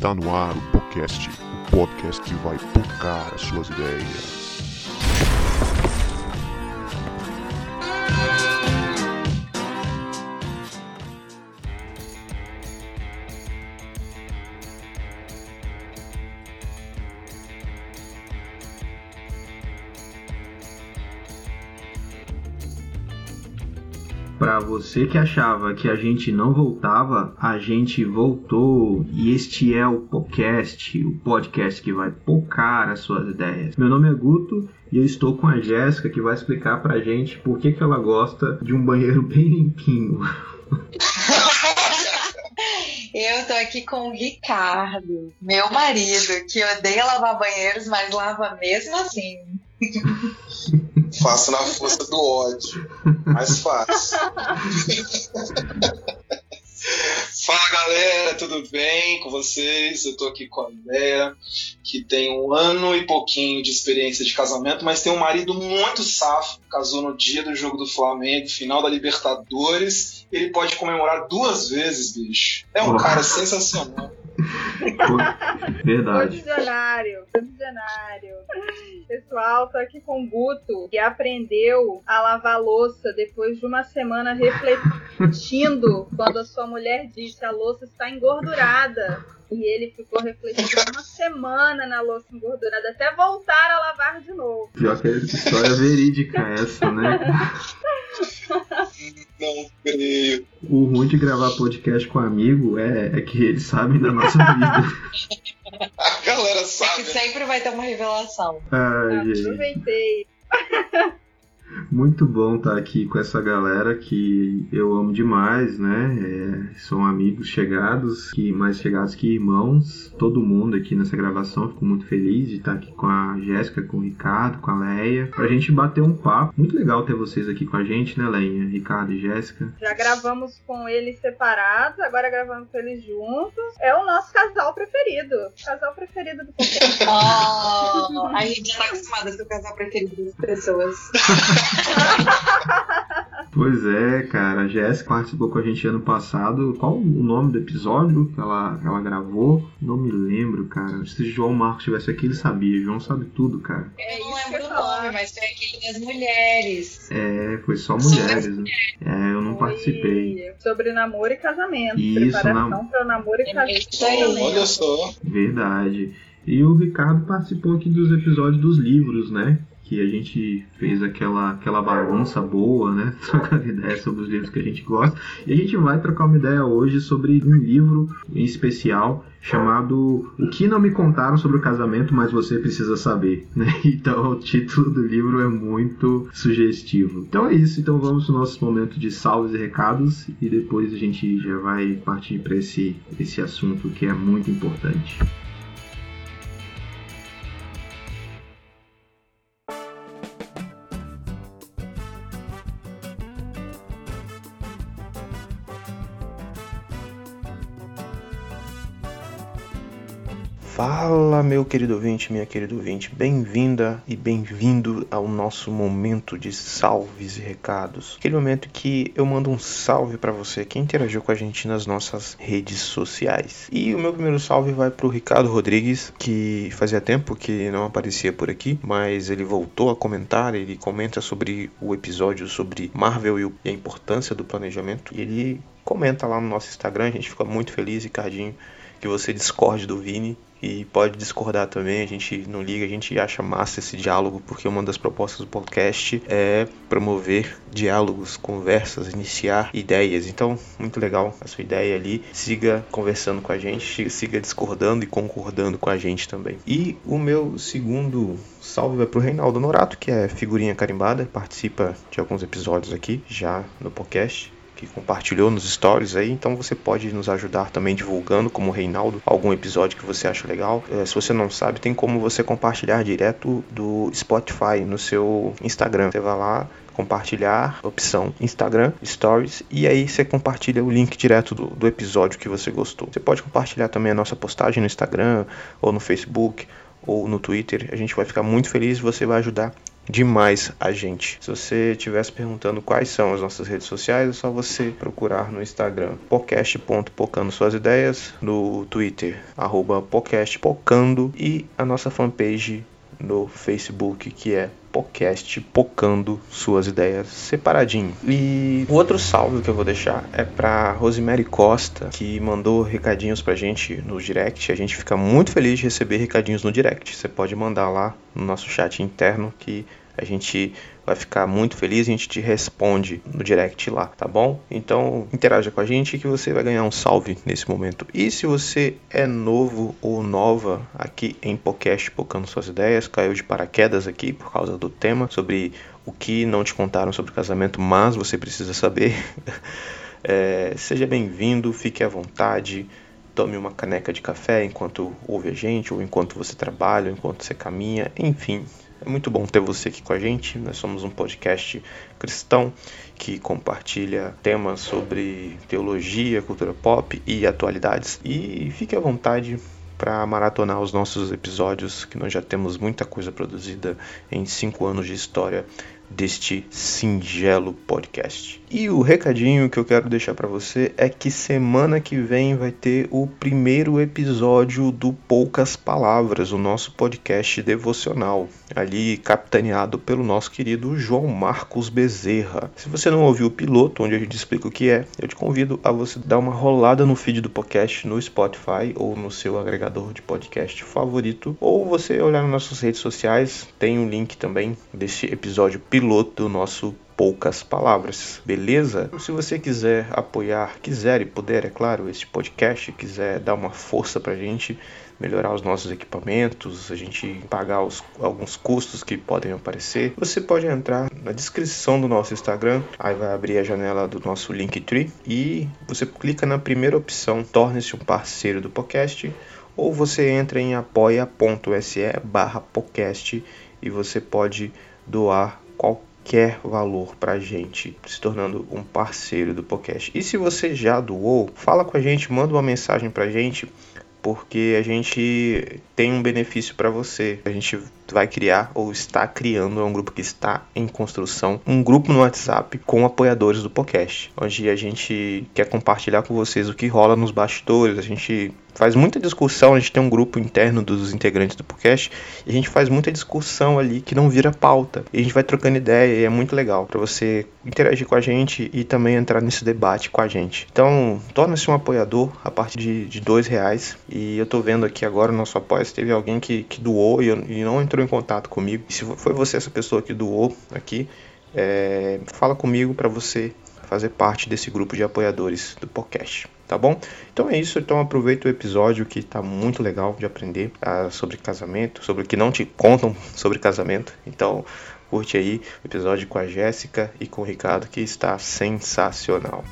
Está no ar o podcast, o podcast que vai tocar as suas ideias. Você que achava que a gente não voltava, a gente voltou e este é o podcast, o podcast que vai pocar as suas ideias. Meu nome é Guto e eu estou com a Jéssica que vai explicar pra gente por que, que ela gosta de um banheiro bem limpinho. Eu tô aqui com o Ricardo, meu marido, que odeia lavar banheiros, mas lava mesmo assim. Faço na força do ódio. Mais fácil. Fala galera, tudo bem com vocês? Eu tô aqui com a Andrea, que tem um ano e pouquinho de experiência de casamento, mas tem um marido muito safo. Casou no dia do jogo do Flamengo, final da Libertadores. Ele pode comemorar duas vezes, bicho. É um cara sensacional. Verdade. Dicionário, dicionário. Pessoal, tô aqui com o Guto, que aprendeu a lavar louça depois de uma semana refletindo quando a sua mulher disse a louça está engordurada. E ele ficou refletindo uma semana na louça engordurada até voltar a lavar de novo. Pior que é história verídica essa, né? Não creio. O ruim de gravar podcast com amigo é, é que eles sabem da nossa vida. A galera É que sabe. sempre vai ter uma revelação. Ai. Aproveitei. Muito bom estar aqui com essa galera que eu amo demais, né? É, são amigos chegados, que mais chegados que irmãos. Todo mundo aqui nessa gravação. Fico muito feliz de estar aqui com a Jéssica, com o Ricardo, com a Leia, pra gente bater um papo. Muito legal ter vocês aqui com a gente, né, Leia? Ricardo e Jéssica. Já gravamos com eles separados, agora gravamos com eles juntos. É o nosso casal preferido. Casal preferido do podcast. Oh, a gente já tá acostumada com o casal preferido das pessoas. Pois é, cara. A Jéssica participou com a gente ano passado. Qual o nome do episódio que ela, ela gravou? Não me lembro, cara. Se João Marcos estivesse aqui, ele sabia. João sabe tudo, cara. É Eu não lembro o nome, mas foi aquele das mulheres. É, foi só mulheres. Né? É, eu não Foi participei. Sobre namoro e casamento. Isso, Preparação nam- para o namoro e É isso aí. casamento. Olha só. Verdade. E o Ricardo participou aqui dos episódios dos livros, né? Que a gente fez aquela, aquela bagunça boa, né? Trocando ideia sobre os livros que a gente gosta. E a gente vai trocar uma ideia hoje sobre um livro em especial chamado O que não me contaram sobre o casamento, mas você precisa saber, né? Então o título do livro é muito sugestivo. Então é isso, então vamos pro nosso momento de salves e recados e depois a gente já vai partir para esse, esse assunto que é muito importante. Fala, meu querido ouvinte, minha querida ouvinte, bem-vinda e bem-vindo ao nosso momento de salves e recados. Aquele momento que eu mando um salve para você que interagiu com a gente nas nossas redes sociais. E o meu primeiro salve vai pro Ricardo Rodrigues, que fazia tempo que não aparecia por aqui, mas ele voltou a comentar, ele comenta sobre o episódio sobre Marvel e o- e a importância do planejamento. E ele comenta lá no nosso Instagram, a gente fica muito feliz, Ricardinho, que você discorde do Vini e pode discordar também, a gente não liga, a gente acha massa esse diálogo, porque uma das propostas do podcast é promover diálogos, conversas, iniciar ideias. Então, muito legal a sua ideia ali. Siga conversando com a gente, siga discordando e concordando com a gente também. E o meu segundo salve vai pro Reinaldo Norato, que é figurinha carimbada, participa de alguns episódios aqui já no podcast que compartilhou nos stories aí, então você pode nos ajudar também divulgando, como o Reinaldo, algum episódio que você acha legal. É, se você não sabe, tem como você compartilhar direto do Spotify no seu Instagram. Você vai lá, compartilhar, opção Instagram, Stories, e aí você compartilha o link direto do, do episódio que você gostou. Você pode compartilhar também a nossa postagem no Instagram, ou no Facebook, ou no Twitter. A gente vai ficar muito feliz e você vai ajudar demais a gente. Se você estivesse perguntando quais são as nossas redes sociais, é só você procurar no Instagram podcast.pocando suas ideias, no Twitter, arroba podcastpocando e a nossa fanpage no Facebook, que é podcast pocando suas ideias separadinho. E o outro salve que eu vou deixar é para Rosemary Costa, que mandou recadinhos pra gente no direct. A gente fica muito feliz de receber recadinhos no direct. Você pode mandar lá no nosso chat interno que a gente vai ficar muito feliz e a gente te responde no direct lá, tá bom? Então interaja com a gente que você vai ganhar um salve nesse momento. E se você é novo ou nova aqui em podcast Pocando Suas Ideias, caiu de paraquedas aqui por causa do tema sobre o que não te contaram sobre casamento, mas você precisa saber. é, seja bem-vindo, fique à vontade tome uma caneca de café enquanto ouve a gente, ou enquanto você trabalha, ou enquanto você caminha, enfim, é muito bom ter você aqui com a gente. Nós somos um podcast cristão que compartilha temas sobre teologia, cultura pop e atualidades. E fique à vontade para maratonar os nossos episódios, que nós já temos muita coisa produzida em cinco anos de história deste singelo podcast. E o recadinho que eu quero deixar para você é que semana que vem vai ter o primeiro episódio do Poucas Palavras, o nosso podcast devocional, ali capitaneado pelo nosso querido João Marcos Bezerra. Se você não ouviu o piloto, onde a gente explica o que é, eu te convido a você dar uma rolada no feed do podcast no Spotify ou no seu agregador de podcast favorito, ou você olhar nas nossas redes sociais, tem um link também desse episódio piloto piloto do nosso poucas palavras, beleza? Se você quiser apoiar, quiser e puder, é claro, este podcast, quiser dar uma força pra gente, melhorar os nossos equipamentos, a gente pagar os, alguns custos que podem aparecer, você pode entrar na descrição do nosso Instagram, aí vai abrir a janela do nosso Linktree e você clica na primeira opção, torne-se um parceiro do podcast, ou você entra em apoia.se barra podcast e você pode doar qualquer valor para a gente, se tornando um parceiro do podcast. E se você já doou, fala com a gente, manda uma mensagem para a gente, porque a gente tem um benefício para você. A gente vai criar ou está criando, é um grupo que está em construção, um grupo no WhatsApp com apoiadores do podcast, onde a gente quer compartilhar com vocês o que rola nos bastidores, a gente faz muita discussão, a gente tem um grupo interno dos integrantes do podcast e a gente faz muita discussão ali que não vira pauta. E a gente vai trocando ideia e é muito legal para você interagir com a gente e também entrar nesse debate com a gente. Então, torne-se um apoiador a partir de, de dois reais. E eu tô vendo aqui agora no nosso apoio, teve alguém que, que doou e, e não entrou em contato comigo. Se foi você essa pessoa que doou aqui, é, fala comigo para você fazer parte desse grupo de apoiadores do podcast tá bom? Então é isso, então aproveita o episódio que tá muito legal de aprender uh, sobre casamento, sobre o que não te contam sobre casamento. Então curte aí o episódio com a Jéssica e com o Ricardo que está sensacional.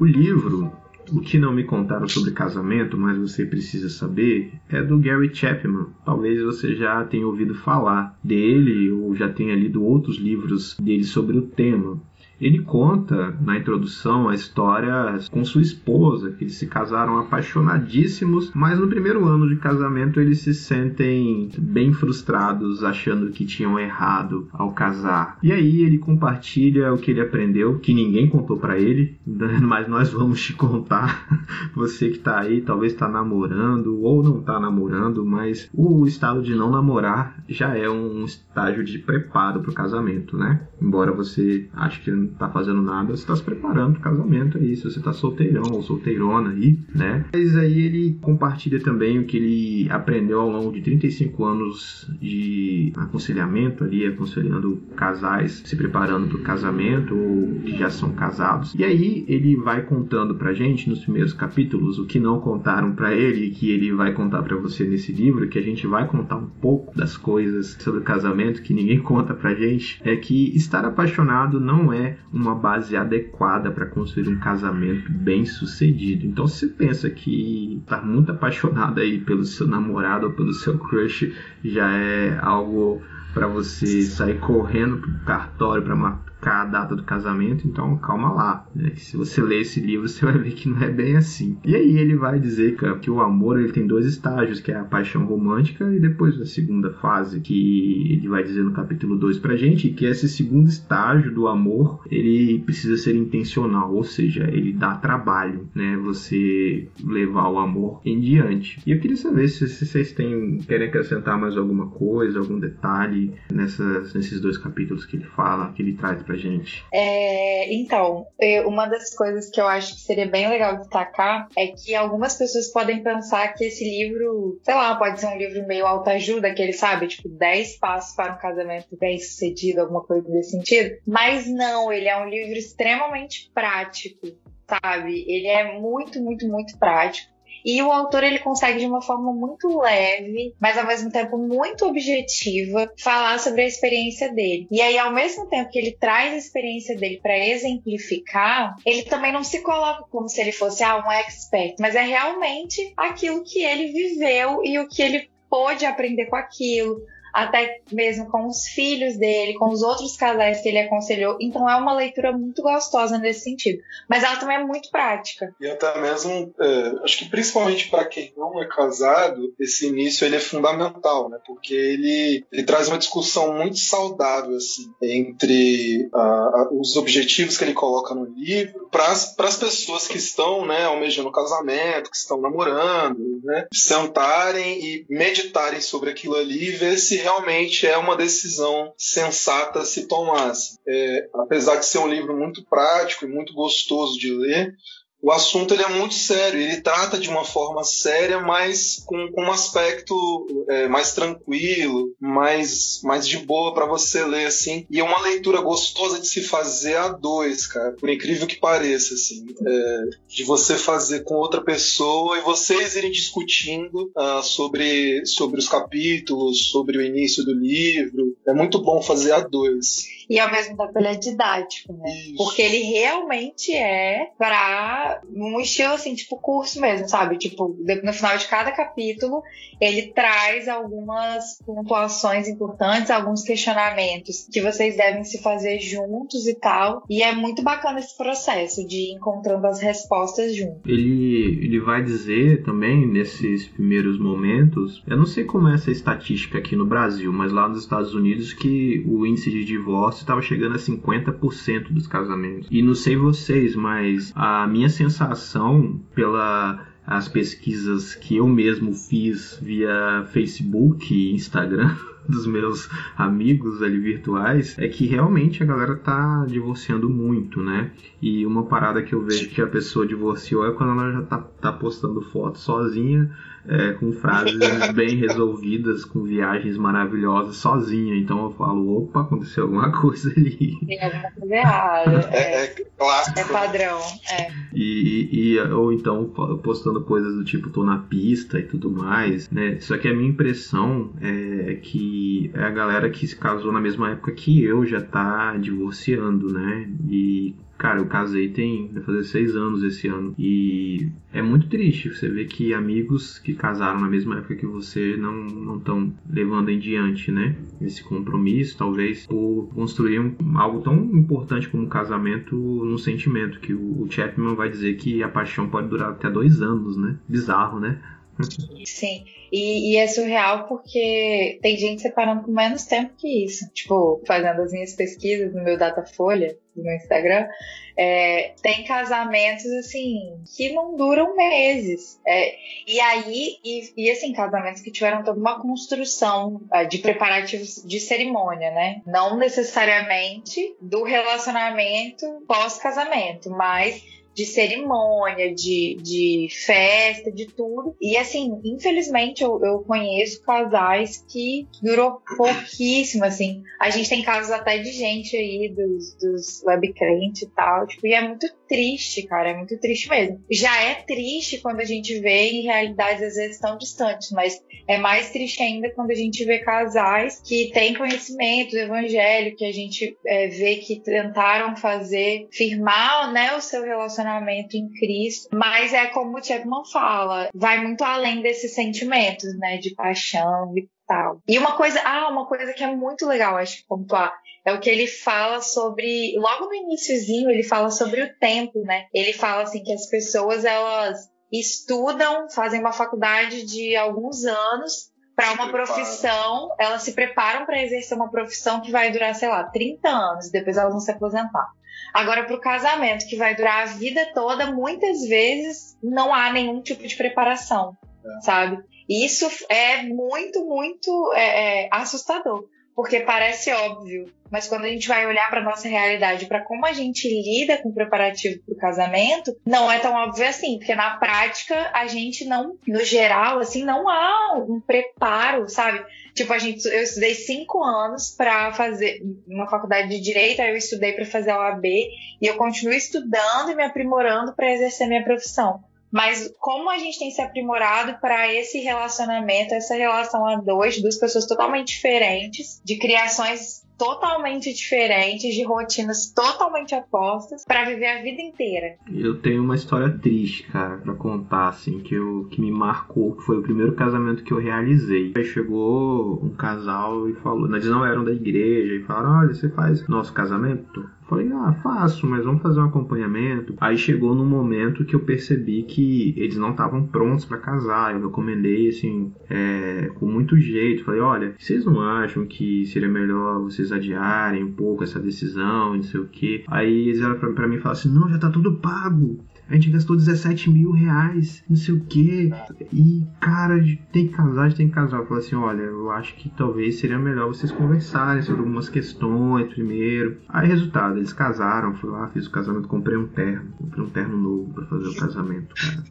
O livro o que não me contaram sobre casamento, mas você precisa saber, é do Gary Chapman. Talvez você já tenha ouvido falar dele ou já tenha lido outros livros dele sobre o tema. Ele conta na introdução a história com sua esposa, que eles se casaram apaixonadíssimos, mas no primeiro ano de casamento eles se sentem bem frustrados, achando que tinham errado ao casar. E aí ele compartilha o que ele aprendeu, que ninguém contou para ele, mas nós vamos te contar. Você que tá aí, talvez está namorando ou não está namorando, mas o estado de não namorar já é um estágio de preparo para o casamento, né? Embora você ache que tá fazendo nada, você tá se preparando pro casamento aí, se você tá solteirão ou solteirona aí, né? Mas aí ele compartilha também o que ele aprendeu ao longo de 35 anos de aconselhamento ali, aconselhando casais se preparando pro casamento ou que já são casados. E aí ele vai contando pra gente nos primeiros capítulos o que não contaram para ele e que ele vai contar para você nesse livro, que a gente vai contar um pouco das coisas sobre o casamento que ninguém conta pra gente, é que estar apaixonado não é uma base adequada para construir um casamento bem sucedido. Então, se você pensa que tá muito apaixonado aí pelo seu namorado ou pelo seu crush, já é algo para você sair correndo pro cartório para marcar a data do casamento, então calma lá. Né? Se você ler esse livro, você vai ver que não é bem assim. E aí ele vai dizer que, o amor ele tem dois estágios, que é a paixão romântica e depois a segunda fase, que ele vai dizer no capítulo 2 pra gente, que esse segundo estágio do amor, ele precisa ser intencional, ou seja, ele dá trabalho, né? Você levar o amor em diante. E eu queria saber se, se vocês têm, querem acrescentar mais alguma coisa, algum detalhe nessas, nesses dois capítulos que ele fala, que ele traz pra gente. É, então, uma das coisas que eu acho que seria bem legal destacar é que algumas pessoas podem pensar que esse livro, sei lá, pode ser um livro meio autoajuda, que ele sabe, tipo, 10 passos para um casamento bem sucedido, alguma coisa desse sentido. Mas não, ele é um livro extremamente prático, sabe? Ele é muito, muito, muito prático. E o autor ele consegue de uma forma muito leve, mas ao mesmo tempo muito objetiva, falar sobre a experiência dele. E aí, ao mesmo tempo que ele traz a experiência dele para exemplificar, ele também não se coloca como se ele fosse ah, um expert, mas é realmente aquilo que ele viveu e o que ele pôde aprender com aquilo, até mesmo com os filhos dele, com os outros casais que ele aconselhou. Então é uma leitura muito gostosa nesse sentido. Mas ela também é muito prática. E até mesmo, é, acho que principalmente para quem não é casado, esse início ele é fundamental, né? Porque ele, ele traz uma discussão muito saudável assim entre uh, os objetivos que ele coloca no livro para as pessoas que estão, né, almejando casamento, que estão namorando, né, sentarem e meditarem sobre aquilo ali e ver se realmente é uma decisão sensata se tomasse. É, apesar de ser um livro muito prático e muito gostoso de ler, o assunto ele é muito sério, ele trata de uma forma séria, mas com, com um aspecto é, mais tranquilo, mais, mais de boa para você ler, assim. E é uma leitura gostosa de se fazer a dois, cara, por incrível que pareça, assim. É, de você fazer com outra pessoa e vocês irem discutindo uh, sobre, sobre os capítulos, sobre o início do livro. É muito bom fazer a dois e ao mesmo tempo ele é didático, né? Isso. Porque ele realmente é para um estilo assim, tipo curso mesmo, sabe? Tipo, no final de cada capítulo, ele traz algumas pontuações importantes, alguns questionamentos que vocês devem se fazer juntos e tal. E é muito bacana esse processo de ir encontrando as respostas juntos. Ele, ele vai dizer também, nesses primeiros momentos, eu não sei como é essa estatística aqui no Brasil, mas lá nos Estados Unidos que o índice de divórcio estava chegando a 50% dos casamentos. E não sei vocês, mas a minha sensação pela as pesquisas que eu mesmo fiz via Facebook e Instagram dos meus amigos ali virtuais é que realmente a galera tá divorciando muito, né? E uma parada que eu vejo que a pessoa divorciou é quando ela já tá, tá postando foto sozinha é, com frases bem resolvidas, com viagens maravilhosas sozinha. Então eu falo, opa, aconteceu alguma coisa ali. Tem alguma coisa errada. É, é, é clássico. É padrão. É. E, e, ou então postando coisas do tipo, tô na pista e tudo mais, né? Só que a minha impressão é que é a galera que se casou na mesma época que eu já tá divorciando, né? E Cara, eu casei tem. vai fazer seis anos esse ano. E é muito triste você ver que amigos que casaram na mesma época que você não estão levando em diante, né? Esse compromisso, talvez por construir um, algo tão importante como um casamento no sentimento, que o, o Chapman vai dizer que a paixão pode durar até dois anos, né? Bizarro, né? Sim. E, e, é surreal porque tem gente separando com menos tempo que isso. Tipo, fazendo as minhas pesquisas no meu Datafolha, no Instagram, é, tem casamentos assim que não duram meses. É, e aí, e, e, assim, casamentos que tiveram toda uma construção uh, de preparativos de cerimônia, né? Não necessariamente do relacionamento pós-casamento, mas de cerimônia, de, de festa, de tudo. E assim, infelizmente eu, eu conheço casais que durou pouquíssimo, assim. A gente tem casos até de gente aí dos, dos webcrentes e tal, tipo, e é muito triste, cara, é muito triste mesmo. Já é triste quando a gente vê em realidades às vezes tão distantes, mas é mais triste ainda quando a gente vê casais que têm conhecimento do evangelho, que a gente é, vê que tentaram fazer, firmar né, o seu relacionamento em Cristo, mas é como o Chapman fala, vai muito além desses sentimentos, né, de paixão, tal. E uma coisa, ah, uma coisa que é muito legal, acho pontuar, é o que ele fala sobre, logo no iníciozinho, ele fala sobre o tempo, né? Ele fala assim que as pessoas elas estudam, fazem uma faculdade de alguns anos para uma profissão, elas se preparam para exercer uma profissão que vai durar, sei lá, 30 anos, depois elas vão se aposentar. Agora, para o casamento, que vai durar a vida toda, muitas vezes não há nenhum tipo de preparação, é. sabe? Isso é muito, muito é, é, assustador porque parece óbvio, mas quando a gente vai olhar para nossa realidade, para como a gente lida com o preparativo para o casamento, não é tão óbvio assim, porque na prática a gente não, no geral, assim, não há um preparo, sabe? Tipo, a gente, eu estudei cinco anos para fazer uma faculdade de direito, aí eu estudei para fazer a OAB e eu continuo estudando e me aprimorando para exercer minha profissão. Mas como a gente tem se aprimorado para esse relacionamento, essa relação a dois, duas pessoas totalmente diferentes, de criações totalmente diferentes, de rotinas totalmente opostas, para viver a vida inteira. Eu tenho uma história triste, cara, para contar, assim, que, eu, que me marcou, que foi o primeiro casamento que eu realizei. Aí chegou um casal e falou, eles não eram da igreja, e falaram: olha, você faz nosso casamento? Falei, ah, faço, mas vamos fazer um acompanhamento. Aí chegou no momento que eu percebi que eles não estavam prontos para casar. Eu recomendei, assim, é, com muito jeito. Falei, olha, vocês não acham que seria melhor vocês adiarem um pouco essa decisão, não sei o quê? Aí eles eram pra, pra mim e falaram assim, não, já tá tudo pago a gente gastou 17 mil reais, não sei o que. E, cara, tem que casar, a gente tem que casar. Eu falei assim: olha, eu acho que talvez seria melhor vocês conversarem sobre algumas questões primeiro. Aí, resultado, eles casaram, fui lá, fiz o casamento, comprei um terno, comprei um terno novo para fazer o casamento, cara.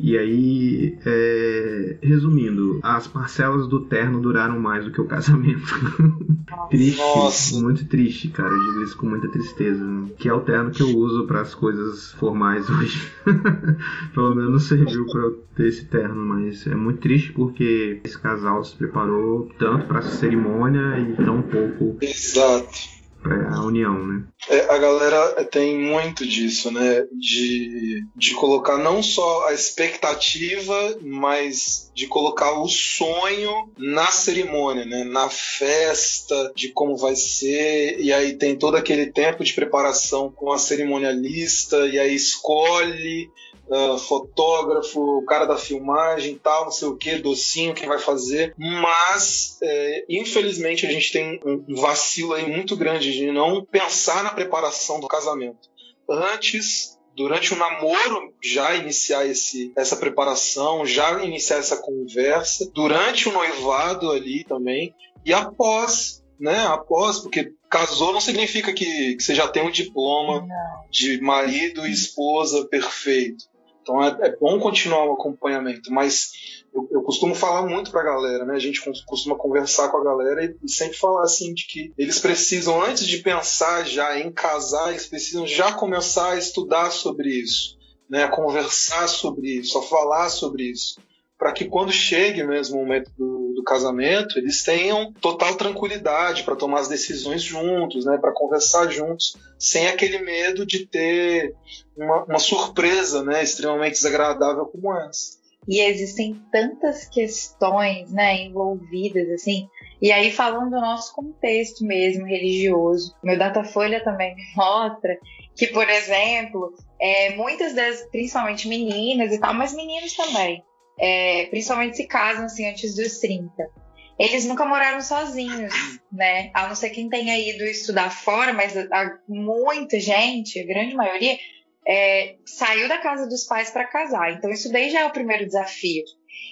E aí, é, resumindo, as parcelas do terno duraram mais do que o casamento. triste, Nossa. muito triste, cara. Eu digo isso com muita tristeza. Né? Que é o terno que eu uso para as coisas formais hoje. Pelo menos serviu para eu ter esse terno, mas é muito triste porque esse casal se preparou tanto para essa cerimônia e tão pouco. Exato a união, né? É, a galera tem muito disso, né? De, de colocar não só a expectativa, mas de colocar o sonho na cerimônia, né? Na festa, de como vai ser, e aí tem todo aquele tempo de preparação com a cerimonialista, e aí escolhe uh, fotógrafo, o cara da filmagem tal, não sei o que, docinho que vai fazer. Mas, é, infelizmente, a gente tem um vacilo aí muito grande de não pensar na preparação do casamento. Antes durante o namoro já iniciar esse, essa preparação, já iniciar essa conversa, durante o noivado ali também, e após, né? Após, porque casou não significa que, que você já tem um diploma não. de marido e esposa perfeito. Então é, é bom continuar o acompanhamento, mas eu, eu costumo falar muito para a galera, né? A gente costuma conversar com a galera e, e, sempre falar assim de que eles precisam, antes de pensar já em casar, eles precisam já começar a estudar sobre isso, né? A conversar sobre isso, a falar sobre isso para que quando chegue mesmo o momento do, do casamento, eles tenham total tranquilidade para tomar as decisões juntos, né, para conversar juntos, sem aquele medo de ter uma, uma surpresa né, extremamente desagradável como essa. E existem tantas questões né, envolvidas, assim, e aí, falando do nosso contexto mesmo religioso, meu Datafolha também mostra que, por exemplo, é, muitas das, principalmente meninas e tal, mas meninos também, é, principalmente se casam assim antes dos 30. Eles nunca moraram sozinhos, né? A não ser quem tenha ido estudar fora, mas a, muita gente, a grande maioria, é, saiu da casa dos pais para casar. Então isso daí já é o primeiro desafio.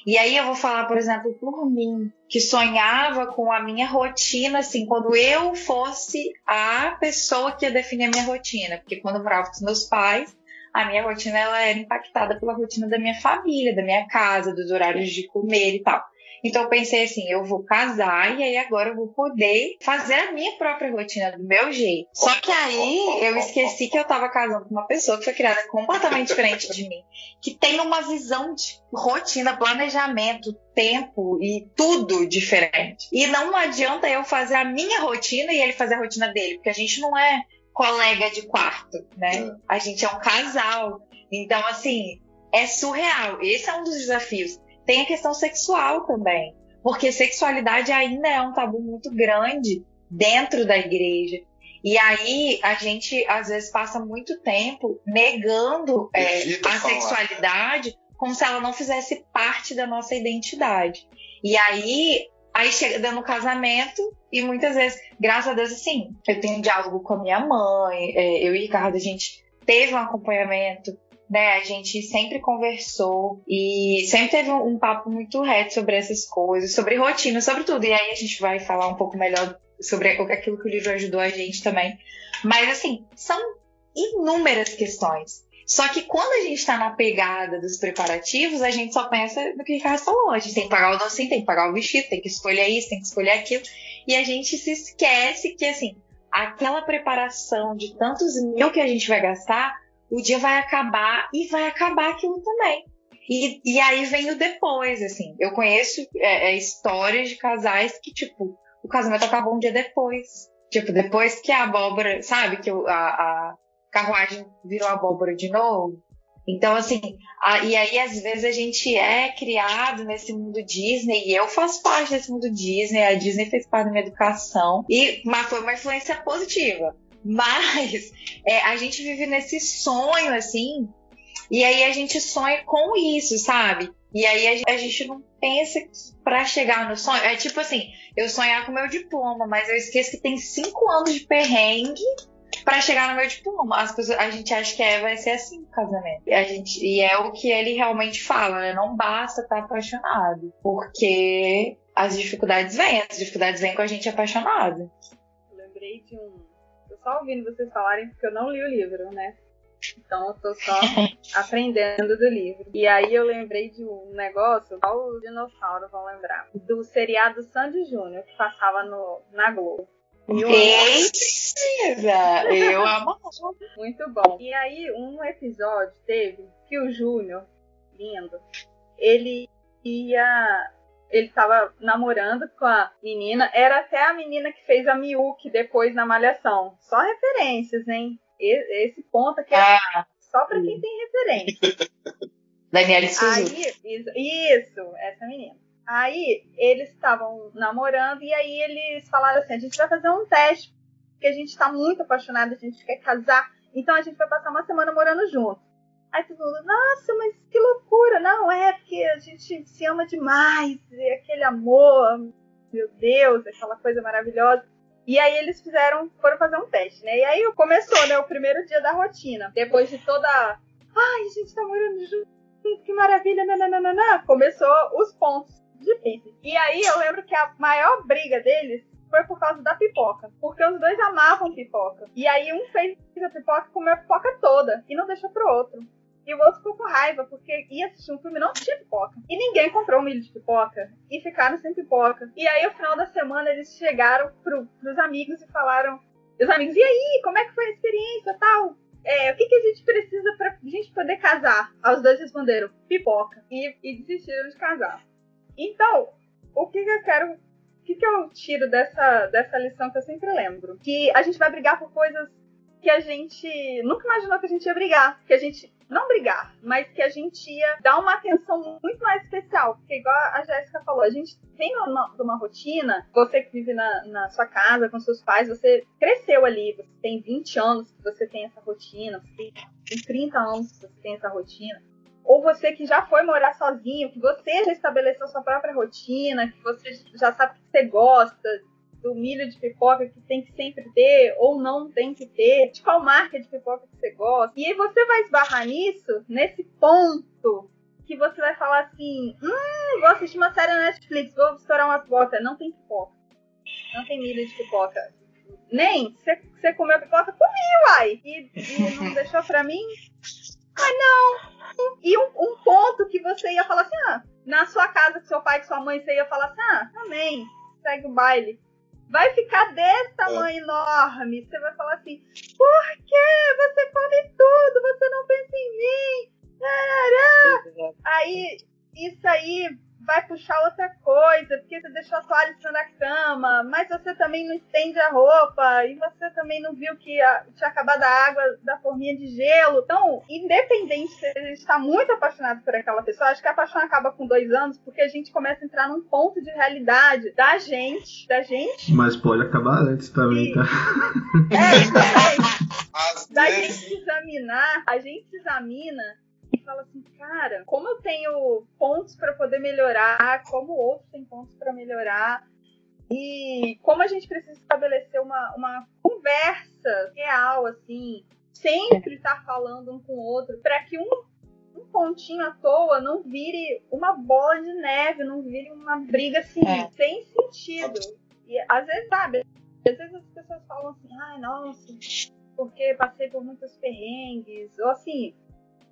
E aí eu vou falar, por exemplo, por mim, que sonhava com a minha rotina, assim, quando eu fosse a pessoa que ia definir a minha rotina. Porque quando eu morava com os meus pais, a minha rotina ela era impactada pela rotina da minha família, da minha casa, dos horários de comer e tal. Então eu pensei assim, eu vou casar e aí agora eu vou poder fazer a minha própria rotina do meu jeito. Só que aí eu esqueci que eu tava casando com uma pessoa que foi criada completamente diferente de mim, que tem uma visão de rotina, planejamento, tempo e tudo diferente. E não adianta eu fazer a minha rotina e ele fazer a rotina dele, porque a gente não é colega de quarto, né? É. A gente é um casal. Então, assim, é surreal. Esse é um dos desafios. Tem a questão sexual também. porque sexualidade ainda é um tabu muito grande dentro da igreja. E aí a gente às vezes passa muito tempo negando é, a sexualidade como se ela não fizesse parte da nossa identidade. E aí, aí chega no casamento e muitas vezes, graças a Deus, assim, eu tenho um diálogo com a minha mãe, é, eu e Ricardo, a gente teve um acompanhamento né? A gente sempre conversou e sempre teve um, papo muito reto sobre essas coisas, sobre rotina, sobre tudo. E aí a gente vai falar um pouco melhor sobre aquilo que o livro ajudou a gente também. Mas assim, são inúmeras questões. Só que quando a gente está na pegada dos preparativos, a gente só pensa no que o Ricardo falou. A gente tem que pagar o docinho, tem que pagar o vestido, tem que escolher isso, tem que escolher aquilo. E a gente se esquece que, assim, aquela preparação de tantos mil que a gente vai gastar o dia vai acabar e vai acabar aquilo também. E, e aí vem o depois, assim. Eu conheço é, é, histórias de casais que, tipo, o casamento acabou um dia depois. Tipo, depois que a abóbora, sabe, que a, a carruagem virou abóbora de novo. Então, assim, a, e aí às vezes a gente é criado nesse mundo Disney, e eu faço parte desse mundo Disney, a Disney fez parte da minha educação, e mas foi uma influência positiva. Mas é, a gente vive nesse sonho, assim, e aí a gente sonha com isso, sabe? E aí a gente não pensa para chegar no sonho. É tipo assim, eu sonhar com meu diploma, mas eu esqueço que tem cinco anos de perrengue para chegar no meu diploma. As pessoas, a gente acha que é, vai ser assim o casamento. E, a gente, e é o que ele realmente fala, né? Não basta estar apaixonado, porque as dificuldades vêm, as dificuldades vêm com a gente apaixonado. Eu lembrei de um só ouvindo vocês falarem porque eu não li o livro, né? Então eu tô só aprendendo do livro. E aí eu lembrei de um negócio, só os dinossauros vão lembrar, do seriado Sandy Júnior, que passava no, na Globo. Precisa! Eu amo. Muito bom. E aí, um episódio teve que o Júnior, lindo, ele ia ele estava namorando com a menina. Era até a menina que fez a Miyuki depois na Malhação. Só referências, hein? Esse ponto aqui é ah, só para quem tem referência. Daniela Suzuki. Aí, isso, essa menina. Aí eles estavam namorando e aí eles falaram assim: a gente vai fazer um teste, porque a gente está muito apaixonado, a gente quer casar, então a gente vai passar uma semana morando junto. Aí todo mundo, nossa, mas que loucura! Não, é porque a gente se ama demais, e aquele amor, meu Deus, aquela coisa maravilhosa. E aí eles fizeram, foram fazer um teste, né? E aí começou, né, o primeiro dia da rotina. Depois de toda. Ai, a gente tá morando junto, que maravilha, nananana. Começou os pontos difíceis. E aí eu lembro que a maior briga deles foi por causa da pipoca. Porque os dois amavam pipoca. E aí um fez a pipoca e comeu a pipoca toda. E não deixou pro outro. E o outro ficou com raiva, porque ia assistir um filme e não tinha pipoca. E ninguém comprou um milho de pipoca. E ficaram sem pipoca. E aí, no final da semana, eles chegaram pro, pros amigos e falaram: Os amigos, e aí, como é que foi a experiência tal? É, o que, que a gente precisa pra gente poder casar? Aí os dois responderam: pipoca. E, e desistiram de casar. Então, o que, que eu quero. O que, que eu tiro dessa, dessa lição que eu sempre lembro? Que a gente vai brigar por coisas que a gente nunca imaginou que a gente ia brigar. Que a gente não brigar, mas que a gente ia dar uma atenção muito mais especial. Porque, igual a Jéssica falou, a gente tem uma, uma rotina, você que vive na, na, sua casa com seus pais, você cresceu ali, você tem 20 anos que você tem essa rotina, você tem 30 anos que você tem essa rotina. Ou você que já foi morar sozinho, que você já estabeleceu sua própria rotina, que você já sabe que você gosta, do milho de pipoca que tem que sempre ter ou não tem que ter, de qual marca de pipoca que você gosta. E aí você vai esbarrar nisso, nesse ponto que você vai falar assim: hum, vou assistir uma série na Netflix, vou estourar uma pipoca. Não tem pipoca. Não tem milho de pipoca. Nem você comeu pipoca, comi, uai. E, e não deixou pra mim? Ah, não. E um, um, ponto que você ia falar assim: ah, na sua casa com seu pai, com sua mãe, você ia falar assim: ah, amém, segue o baile vai ficar desse tamanho é. enorme. Você vai falar assim: por que você come tudo? Você não pensa em mim? Aí, isso aí vai puxar outra coisa, porque você deixou a toalha em cima da cama, mas você também não estende a roupa, e você também não viu que a, tinha acabado a água da forminha de gelo. Então, independente se a gente está muito apaixonado por aquela pessoa, acho que a paixão acaba com dois anos, porque a gente começa a entrar num ponto de realidade da gente, da gente. Mas pode acabar antes também, tá? É. Às da gente examinar, a gente se examina e fala assim, cara, como eu tenho pontos para poder melhorar, como outros têm pontos para melhorar, e como a gente precisa estabelecer uma, uma conversa real, assim, sempre estar falando um com o outro, para que um, um pontinho à toa não vire uma bola de neve, não vire uma briga assim, É. sem sentido. E às vezes, sabe, às vezes as pessoas falam assim, ai, nossa, porque passei por muitos perrengues, ou assim,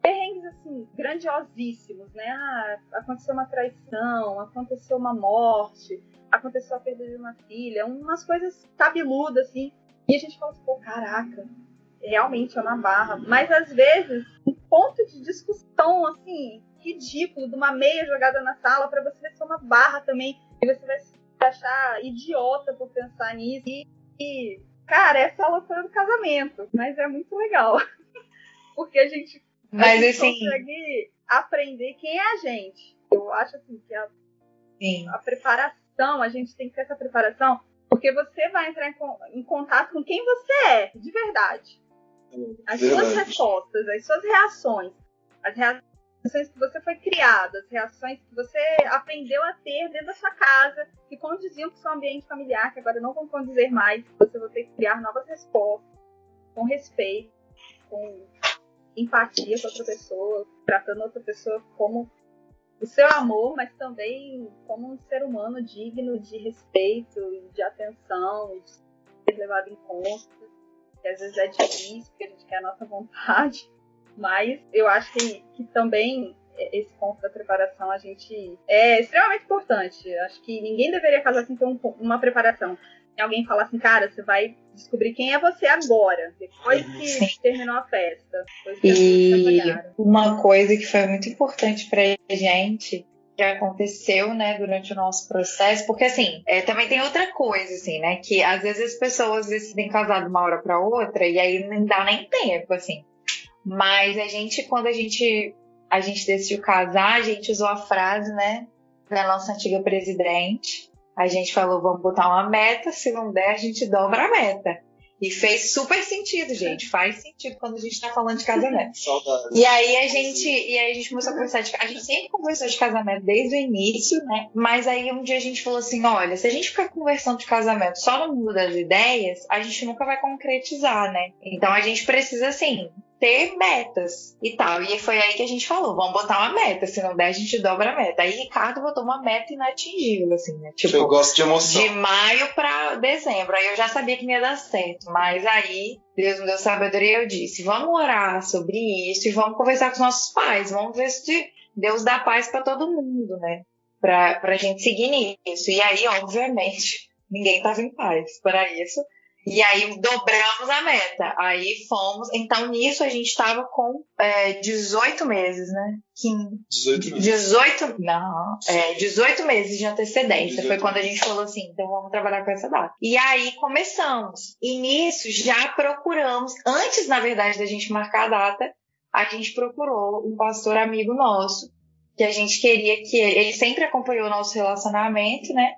perrengues assim, grandiosíssimos, né? Ah, aconteceu uma traição, aconteceu uma morte, aconteceu a perda de uma filha, umas coisas cabeludas, assim, e a gente fala assim, pô, caraca, realmente é uma barra. Mas às vezes, um ponto de discussão, assim, ridículo, de uma meia jogada na sala, pra você vai ser uma barra também, e você vai se achar idiota por pensar nisso. E, e cara, essa é a loucura do casamento, mas é muito legal. Porque a gente, a Mas gente assim, consegue aprender quem é a gente. Eu acho assim que a, sim. a preparação, a gente tem que ter essa preparação, porque você vai entrar em, em contato com quem você é, de verdade. As suas Verdade. respostas, as suas reações, as reações que você foi criado, as reações que você aprendeu a ter dentro da sua casa, que condiziam com o seu ambiente familiar, que agora não vão condizer mais, você vai ter que criar novas respostas, com respeito, com empatia com outra pessoa, tratando outra pessoa como o seu amor, mas também como um ser humano digno de respeito de atenção, de ser levado em conta que às vezes é difícil, porque a gente quer a nossa vontade, mas eu acho que, que também esse ponto da preparação a gente é extremamente importante. Acho que ninguém deveria casar sem ter um- uma preparação. Alguém falar assim, cara, você vai descobrir quem é você agora, depois que Sim. terminou a festa, E uma coisa que foi muito importante pra gente que aconteceu, né, durante o nosso processo, porque assim, é, também tem outra coisa, assim, né, que às vezes as pessoas decidem casar de uma hora pra outra e aí não dá nem tempo, assim. Mas a gente, quando a gente a gente decidiu casar, a gente usou a frase, né, da nossa antiga presidente. A gente falou, vamos botar uma meta, se não der, a gente dobra a meta. E fez super sentido, gente. Faz sentido quando a gente tá falando de casamento. Saudades. E aí a gente, e aí a gente começou a conversar de, a gente sempre conversou de casamento desde o início, né? Mas aí um dia a gente falou assim, olha, se a gente ficar conversando de casamento só no mundo das ideias, a gente nunca vai concretizar, né? Então a gente precisa assim ter metas e tal. E foi aí que a gente falou, vamos botar uma meta, se não der a gente dobra a meta. Aí Ricardo botou uma meta inatingível assim, né? Tipo, eu gosto de emoção. de maio pra dezembro. Aí eu já sabia que não ia dar certo. Mas aí, Deus me deu sabedoria e eu disse: vamos orar sobre isso e vamos conversar com os nossos pais. Vamos ver se Deus dá paz pra todo mundo, né? Pra, pra gente seguir nisso. E aí, obviamente, ninguém tava em paz para isso. E aí dobramos a meta. Aí fomos. Então nisso a gente tava com é, 18 meses, né? 15. 18 meses. 18, não, é, 18 meses de antecedência. 18 Foi quando a gente falou assim, então vamos trabalhar com essa data. E aí começamos. E nisso já procuramos, antes, na verdade, da gente marcar a data, a gente procurou um pastor amigo nosso, que a gente queria que ele, ele sempre acompanhou o nosso relacionamento, né?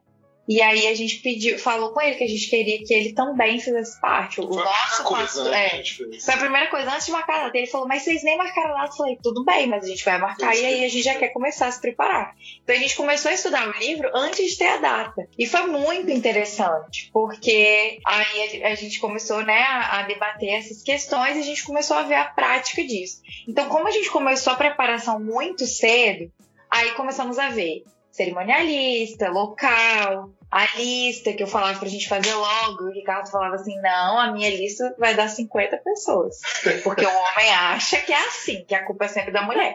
E aí a gente pediu, falou com ele que a gente queria que ele também fizesse parte. O Foi nosso pastor, né? é, foi a primeira coisa, antes de marcar a data. Ele falou, mas vocês nem marcaram a data. Eu falei, tudo bem, mas a gente vai marcar e aí a gente já quer começar a se preparar. Então a gente começou a estudar o livro antes de ter a data. E foi muito interessante, porque aí a, gente começou né, a, a debater essas questões e a gente começou a ver a prática disso. Então, como a gente começou a preparação muito cedo, aí começamos a ver cerimonialista, local, a lista que eu falava pra gente fazer logo. O Ricardo falava assim: não, a minha lista vai dar 50 pessoas. Porque o homem acha que é assim, que a culpa é sempre da mulher.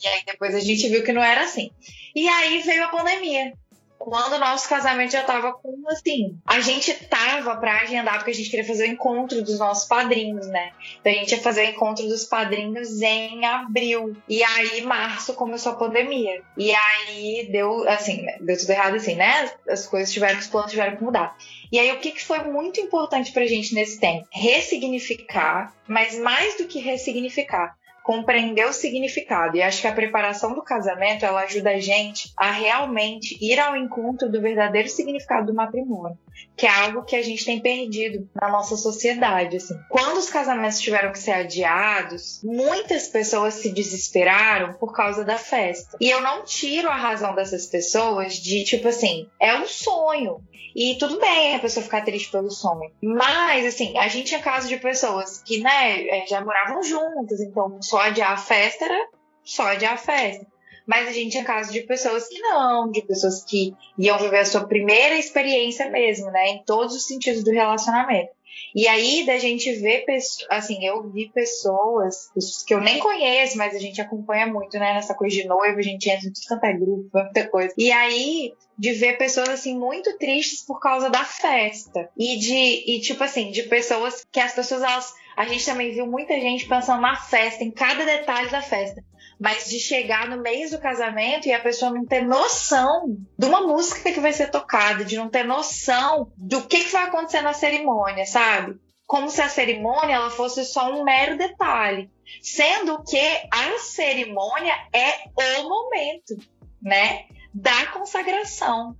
E aí depois a gente viu que não era assim. E aí veio a pandemia. Quando o nosso casamento já tava com, assim, a gente tava pra agendar, porque a gente queria fazer o encontro dos nossos padrinhos, né? Então a gente ia fazer o encontro dos padrinhos em abril. E aí, março, começou a pandemia. E aí deu, assim, deu tudo errado, assim, né? As coisas tiveram, os planos tiveram que mudar. E aí, o que, que foi muito importante pra gente nesse tempo? Ressignificar, mas mais do que ressignificar, compreender o significado. E acho que a preparação do casamento ela ajuda a gente a realmente ir ao encontro do verdadeiro significado do matrimônio, que é algo que a gente tem perdido na nossa sociedade. Assim. Quando os casamentos tiveram que ser adiados, muitas pessoas se desesperaram por causa da festa. E eu não tiro a razão dessas pessoas de tipo assim, é um sonho. E tudo bem a pessoa ficar triste pelo sonho. Mas, assim, a gente tinha casos de pessoas que, né, é, já moravam juntas, então só adiar a festa era só adiar a festa. Mas a gente tinha casos de pessoas que não, de pessoas que iam viver a sua primeira experiência mesmo, né, em todos os sentidos do relacionamento. E aí da gente ver, assim, eu vi pessoas, pessoas que eu nem conheço, mas a gente acompanha muito, né, nessa coisa de noivo, a gente entra em tudo quanto é grupo, muita coisa. E aí de ver pessoas assim muito tristes por causa da festa e de e tipo assim de pessoas que as pessoas elas a gente também viu muita gente pensando na festa em cada detalhe da festa mas de chegar no mês do casamento e a pessoa não ter noção de uma música que vai ser tocada, de não ter noção do que, que vai acontecer na cerimônia, sabe? Como se a cerimônia ela fosse só um mero detalhe, sendo que a cerimônia é o momento, né, da consagração.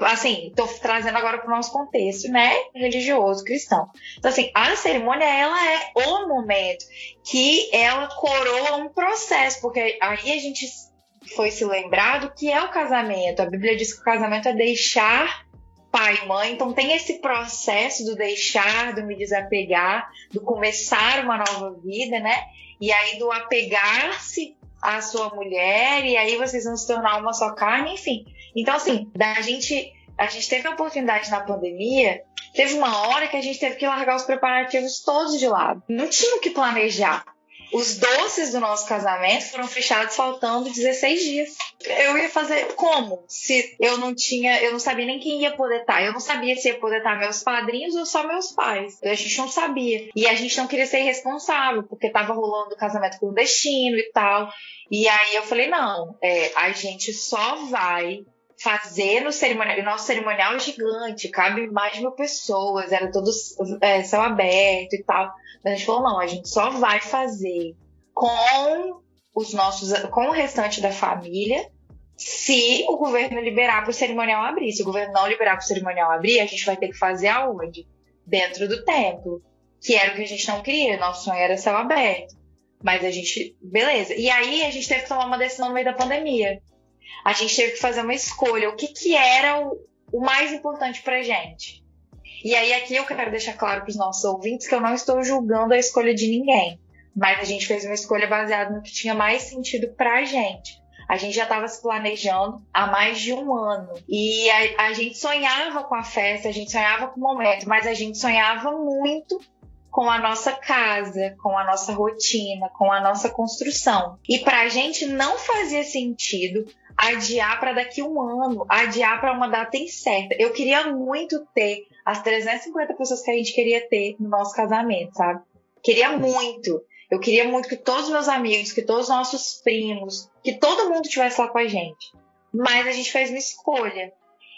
Assim, estou trazendo agora para o nosso contexto, né, religioso, cristão. Então, assim, a cerimônia, ela é o momento que ela coroa um processo, porque aí a gente foi se lembrar do que é o casamento. A Bíblia diz que o casamento é deixar pai e mãe, então tem esse processo do deixar, do me desapegar, do começar uma nova vida, né? E aí do apegar-se à sua mulher, e aí vocês vão se tornar uma só carne, enfim. Então, assim, da gente, a gente teve a oportunidade na pandemia, teve uma hora que a gente teve que largar os preparativos todos de lado. Não tinha o que planejar. Os doces do nosso casamento foram fechados faltando 16 dias. Eu ia fazer como? Se eu não tinha, eu não sabia nem quem ia poder estar. Eu não sabia se ia poder estar meus padrinhos ou só meus pais. A gente não sabia. E a gente não queria ser irresponsável, porque tava rolando o casamento clandestino e tal. E aí eu falei, não, é, a gente só vai fazer no cerimonial. O nosso cerimonial é gigante, cabe mais de mil pessoas, era todo é, céu aberto e tal. Mas a gente falou, não, a gente só vai fazer com os nossos, com o restante da família, se o governo liberar para o cerimonial abrir. Se o governo não liberar para o cerimonial abrir, a gente vai ter que fazer aonde? Dentro do templo. Que era o que a gente não queria. Nosso sonho era céu aberto. Mas a gente. Beleza. E aí a gente teve que tomar uma decisão no meio da pandemia a gente teve que fazer uma escolha. O que, que era o, o mais importante pra gente? E aí aqui eu quero deixar claro para os nossos ouvintes que eu não estou julgando a escolha de ninguém, mas a gente fez uma escolha baseada no que tinha mais sentido para a gente. A gente já estava se planejando há mais de um ano e a, a, gente sonhava com a festa, a gente sonhava com o momento, mas a gente sonhava muito com a nossa casa, com a nossa rotina, com a nossa construção. E para a gente não fazia sentido adiar para daqui um ano, adiar para uma data incerta. Eu queria muito ter as 350 pessoas que a gente queria ter no nosso casamento, sabe? Queria muito. Eu queria muito que todos os meus amigos, que todos os nossos primos, que todo mundo estivesse lá com a gente. Mas a gente fez uma escolha.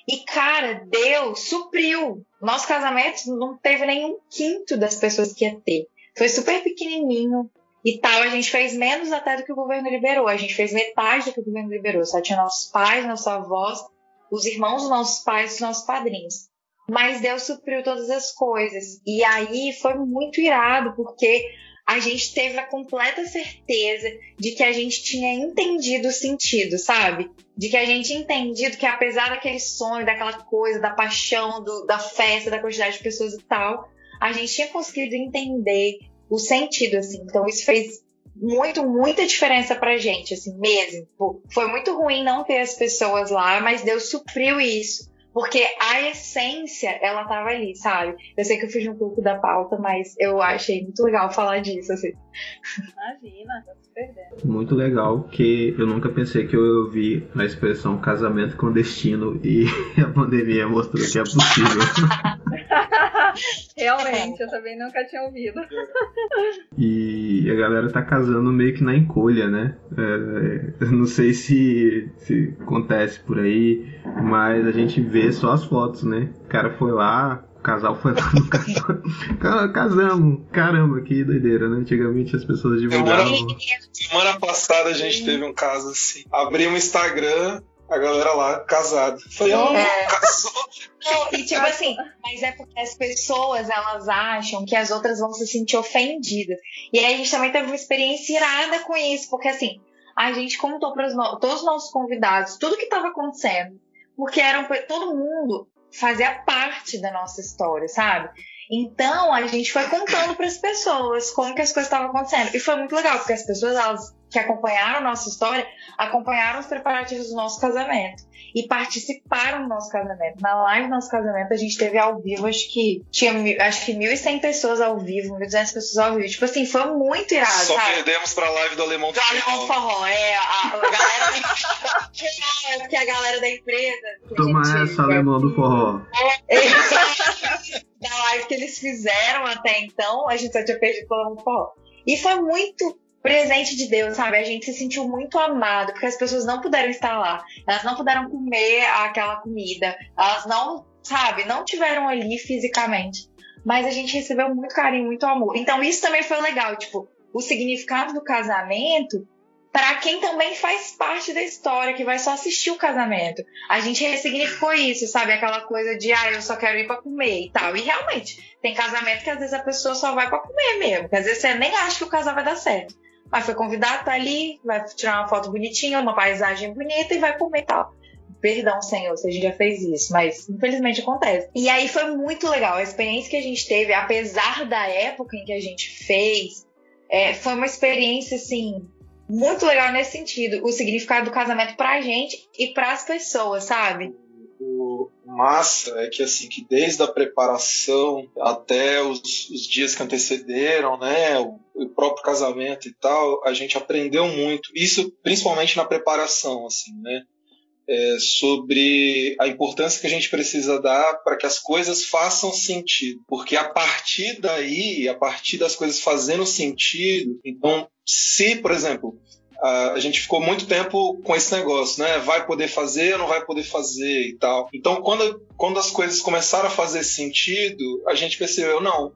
E, cara, Deus supriu. Nosso casamento não teve nenhum quinto das pessoas que ia ter. Foi super pequenininho e tal, a gente fez menos até do que o governo liberou. A gente fez metade do que o governo liberou. Só tinha nossos pais, nossos avós, os irmãos dos nossos pais, os nossos padrinhos. Mas Deus supriu todas as coisas. E aí foi muito irado, porque a gente teve a completa certeza de que a gente tinha entendido o sentido, sabe? De que a gente entendido que apesar daquele sonho, daquela coisa, da paixão, do, da festa, da quantidade de pessoas e tal, a gente tinha conseguido entender o sentido, assim. Então isso fez muito, muita diferença pra gente, assim, mesmo. Foi muito ruim não ter as pessoas lá, mas Deus supriu isso. Porque a essência, ela tava ali, sabe? Eu sei que eu fugi um pouco da pauta, mas eu achei muito legal falar disso, assim. Imagina, tá se perdendo. Muito legal, que eu nunca pensei que eu ia ouvir a expressão casamento clandestino e a pandemia mostrou que é possível. Realmente, eu também nunca tinha ouvido. E a galera tá casando meio que na encolha, né? É, eu não sei se, se acontece por aí, mas a gente vê só as fotos, né? O cara foi lá, o casal foi lá no casal. Casamos. Caramba, que doideira, né? Antigamente as pessoas divulgavam. Semana passada a gente teve um caso assim. Abri um Instagram, a galera lá casada. Falei, ó, É. casou. Não, e tipo assim, mas é porque as pessoas elas acham que as outras vão se sentir ofendidas. E aí a gente também teve uma experiência irada com isso, porque assim, a gente contou para todos os nossos convidados tudo que estava acontecendo, porque eram todo mundo fazia parte da nossa história, sabe? Então a gente foi contando para as pessoas como que as coisas estavam acontecendo. E foi muito legal, porque as pessoas elas, que acompanharam a nossa história acompanharam os preparativos do nosso casamento e participaram do nosso casamento. Na live do nosso casamento, a gente teve ao vivo, acho que tinha acho que 1.100 pessoas ao vivo, 1.200 pessoas ao vivo. Tipo assim, foi muito irado, Só sabe? perdemos pra live do Alemão Do Alemão Forró, é, a, a galera. é porque a galera da empresa. que Toma gente- essa, alemão do forró. da live que eles fizeram até então, a gente só tinha perdido pelo Alemão Forró. E foi muito presente de Deus, sabe? A gente se sentiu muito amado, porque as pessoas não puderam estar lá. Elas não puderam comer aquela comida. Elas não, sabe, não tiveram ali fisicamente. Mas a gente recebeu muito carinho, muito amor. Então isso também foi legal, tipo, o significado do casamento para quem também faz parte da história, que vai só assistir o casamento. A gente ressignificou isso, sabe? Aquela coisa de, ah, eu só quero ir para comer e tal. E realmente, tem casamento que às vezes a pessoa só vai para comer mesmo. Que às vezes você nem acha que o casal vai dar certo. Mas foi convidado, tá ali, vai tirar uma foto bonitinha, uma paisagem bonita e vai comer e tal. Perdão, Senhor, se a gente já fez isso, mas infelizmente acontece. E aí foi muito legal. A experiência que a gente teve, apesar da época em que a gente fez, é, foi uma experiência, assim, muito legal nesse sentido. O significado do casamento pra gente e pras pessoas, sabe? O massa é que assim que desde a preparação até os, os dias que antecederam, né, o, o próprio casamento e tal, a gente aprendeu muito. Isso principalmente na preparação, assim, né, é, sobre a importância que a gente precisa dar para que as coisas façam sentido, porque a partir daí, a partir das coisas fazendo sentido, então se, por exemplo, a gente ficou muito tempo com esse negócio, né? Vai poder fazer ou não vai poder fazer e tal. Então, quando, quando as coisas começaram a fazer sentido, a gente percebeu, não,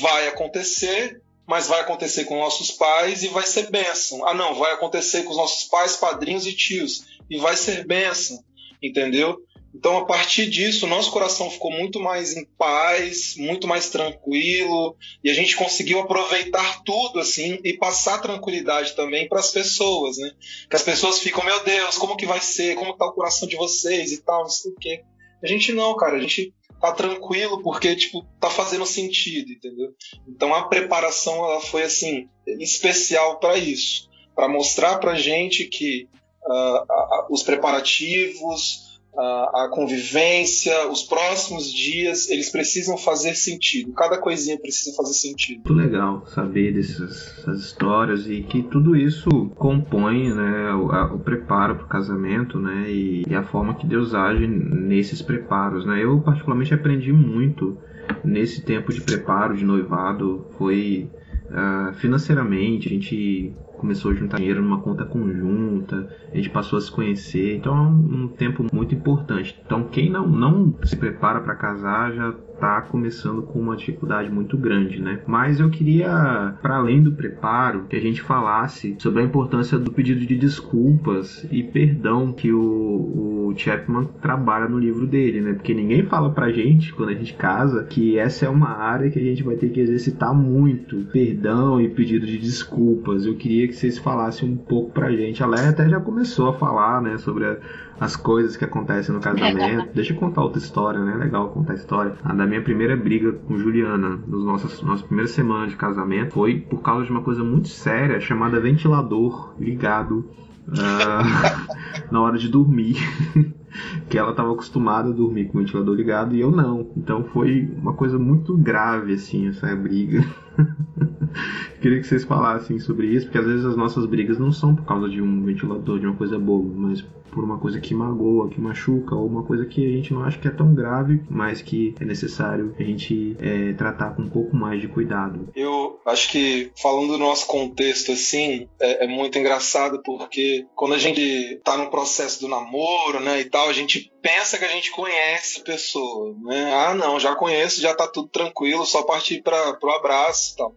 vai acontecer, mas vai acontecer com nossos pais e vai ser bênção. Ah, não, vai acontecer com os nossos pais, padrinhos e tios e vai ser bênção, entendeu? Então, a partir disso, nosso coração ficou muito mais em paz, muito mais tranquilo, e a gente conseguiu aproveitar tudo assim e passar tranquilidade também para as pessoas, né? Que as pessoas ficam, meu Deus, como que vai ser? Como tá o coração de vocês e tal, não sei o quê. A gente não, cara, a gente tá tranquilo porque tipo tá fazendo sentido, entendeu? Então a preparação ela foi assim especial para isso, para mostrar pra gente que a- a- os preparativos a, convivência, os próximos dias, eles precisam fazer sentido. Cada coisinha precisa fazer sentido. Muito legal saber dessas, histórias e que tudo isso compõe né, o, a- o preparo para o casamento né, e, e a forma que Deus age nesses preparos. Né? Eu, particularmente, aprendi muito nesse tempo de preparo, de noivado. Foi ah, financeiramente, a gente começou a juntar dinheiro numa conta conjunta, a gente passou a se conhecer, então é um, um tempo muito importante. Então quem não, não se prepara para casar já está começando com uma dificuldade muito grande, né? Mas eu queria, para além do preparo, que a gente falasse sobre a importância do pedido de desculpas e perdão que o, o Chapman trabalha no livro dele, né? Porque ninguém fala pra gente, quando a gente casa, que essa é uma área que a gente vai ter que exercitar muito, perdão e pedido de desculpas. Eu queria que vocês falassem um pouco pra gente. A Leia até já começou a falar, né, sobre a, as coisas que acontecem no casamento. Deixa eu contar outra história, né? Legal contar a história. A da minha primeira briga com Juliana, nos nossos nossa primeira semana de casamento, foi por causa de uma coisa muito séria chamada ventilador ligado ah, na hora de dormir. que ela estava acostumada a dormir com o ventilador ligado e eu não. Então foi uma coisa muito grave, assim, essa briga. Queria que vocês falassem sobre isso, porque às vezes as nossas brigas não são por causa de um ventilador, de uma coisa boa, mas por uma coisa que magoa, que machuca, ou uma coisa que a gente não acha que é tão grave, mas que é necessário a gente é, tratar com um pouco mais de cuidado. Eu acho que, falando do nosso contexto assim, é, é muito engraçado porque quando a gente tá no processo do namoro, né, e tal, a gente pensa que a gente conhece a pessoa, né? Ah, não, já conheço, já tá tudo tranquilo, só partir para pro abraço e tal.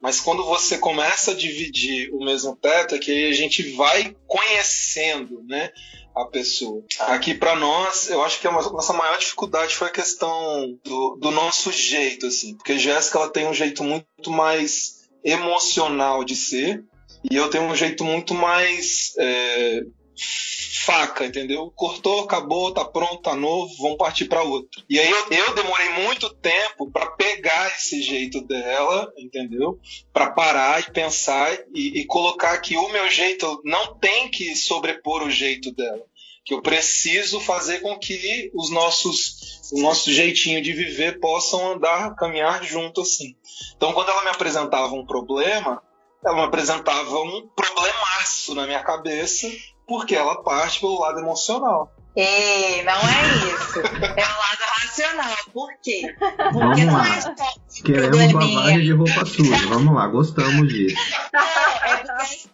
Mas quando você começa a dividir o mesmo teto, é que a gente vai conhecendo, né, a pessoa. Aqui para nós, eu acho que a nossa maior dificuldade foi a questão do, do nosso jeito, assim, porque Jéssica ela tem um jeito muito mais emocional de ser e eu tenho um jeito muito mais é, faca, entendeu? Cortou, acabou, tá pronto, tá novo, vamos partir para outro. E aí eu, eu demorei muito tempo para pegar esse jeito dela, entendeu? Para parar e pensar e, e colocar que o meu jeito não tem que sobrepor o jeito dela que eu preciso fazer com que os nossos o nosso jeitinho de viver possam andar, caminhar junto assim. Então, quando ela me apresentava um problema, ela me apresentava um problemaço na minha cabeça porque ela parte pelo lado emocional. Ei, não é isso. É o lado racional. Por quê? Porque Vamos não lá. é só um Queremos lavagem de roupa suja. Vamos lá, gostamos disso. Não, é porque assim,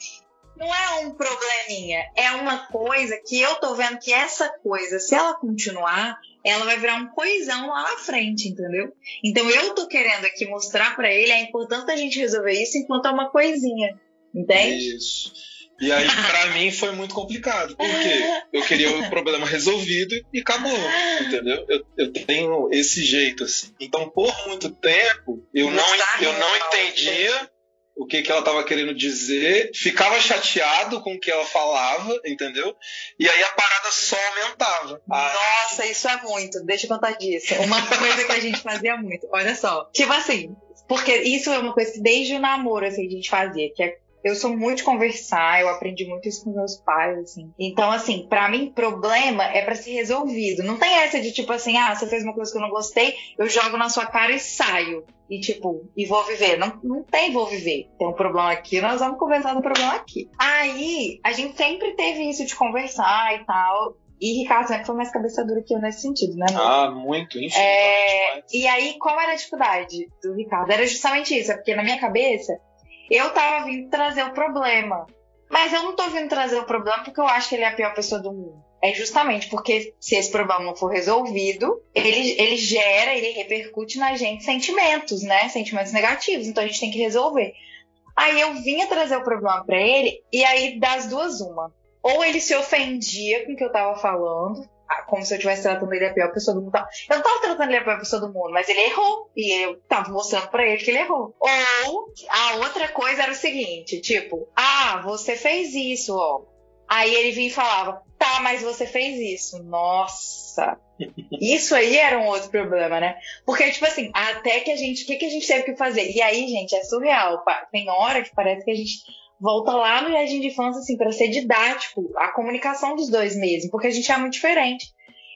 não é um probleminha. É uma coisa que eu tô vendo que essa coisa, se ela continuar, ela vai virar um coisão lá na frente, entendeu? Então eu tô querendo aqui mostrar pra ele a importância da gente resolver isso enquanto é uma coisinha. Entende? Isso. E aí, pra mim, foi muito complicado, porque eu queria o problema resolvido e acabou, entendeu? Eu, eu tenho esse jeito, assim. Então, por muito tempo, eu não, eu não real, entendia o que, que ela estava querendo dizer, ficava chateado com o que ela falava, entendeu? E aí a parada só aumentava. Ah, Nossa, isso é muito. Deixa eu contar disso. Uma coisa que a gente fazia muito. Olha só. Tipo assim, porque isso é uma coisa que desde o namoro assim, a gente fazia, que é eu sou muito de conversar, eu aprendi muito isso com meus pais, assim. Então, assim, pra mim, problema é pra ser resolvido. Não tem essa de tipo assim, ah, você fez uma coisa que eu não gostei, eu jogo na sua cara e saio. E tipo, e vou viver. Não, não tem vou viver. Tem um problema aqui, nós vamos conversar do problema aqui. Aí, a gente sempre teve isso de conversar e tal. E Ricardo sempre foi mais cabeça dura que eu nesse sentido, né? amor? ah, muito, enfim. É, e aí, qual era a dificuldade do Ricardo? Era justamente isso, é porque na minha cabeça eu tava vindo trazer o problema. Mas eu não tô vindo trazer o problema porque eu acho que ele é a pior pessoa do mundo. É justamente porque se esse problema não for resolvido, ele, ele gera, ele repercute na gente sentimentos, né? Sentimentos negativos. Então a gente tem que resolver. Aí eu vinha trazer o problema pra ele, e aí das duas, uma. Ou ele se ofendia com o que eu tava falando, como se eu estivesse tratando ele a pior pessoa do mundo. Eu não tava tratando ele a pior pessoa do mundo, mas ele errou. E eu tava mostrando pra ele que ele errou. Ou a outra coisa era o seguinte: tipo, ah, você fez isso, ó. Aí ele vinha e falava, tá, mas você fez isso. Nossa. Isso aí era um outro problema, né? Porque, tipo assim, até que a gente. O que, que a gente teve que fazer? E aí, gente, é surreal. Tem hora que parece que a gente volta lá no jardim de infância, assim, pra ser didático, a comunicação dos dois mesmo, porque a gente é muito diferente.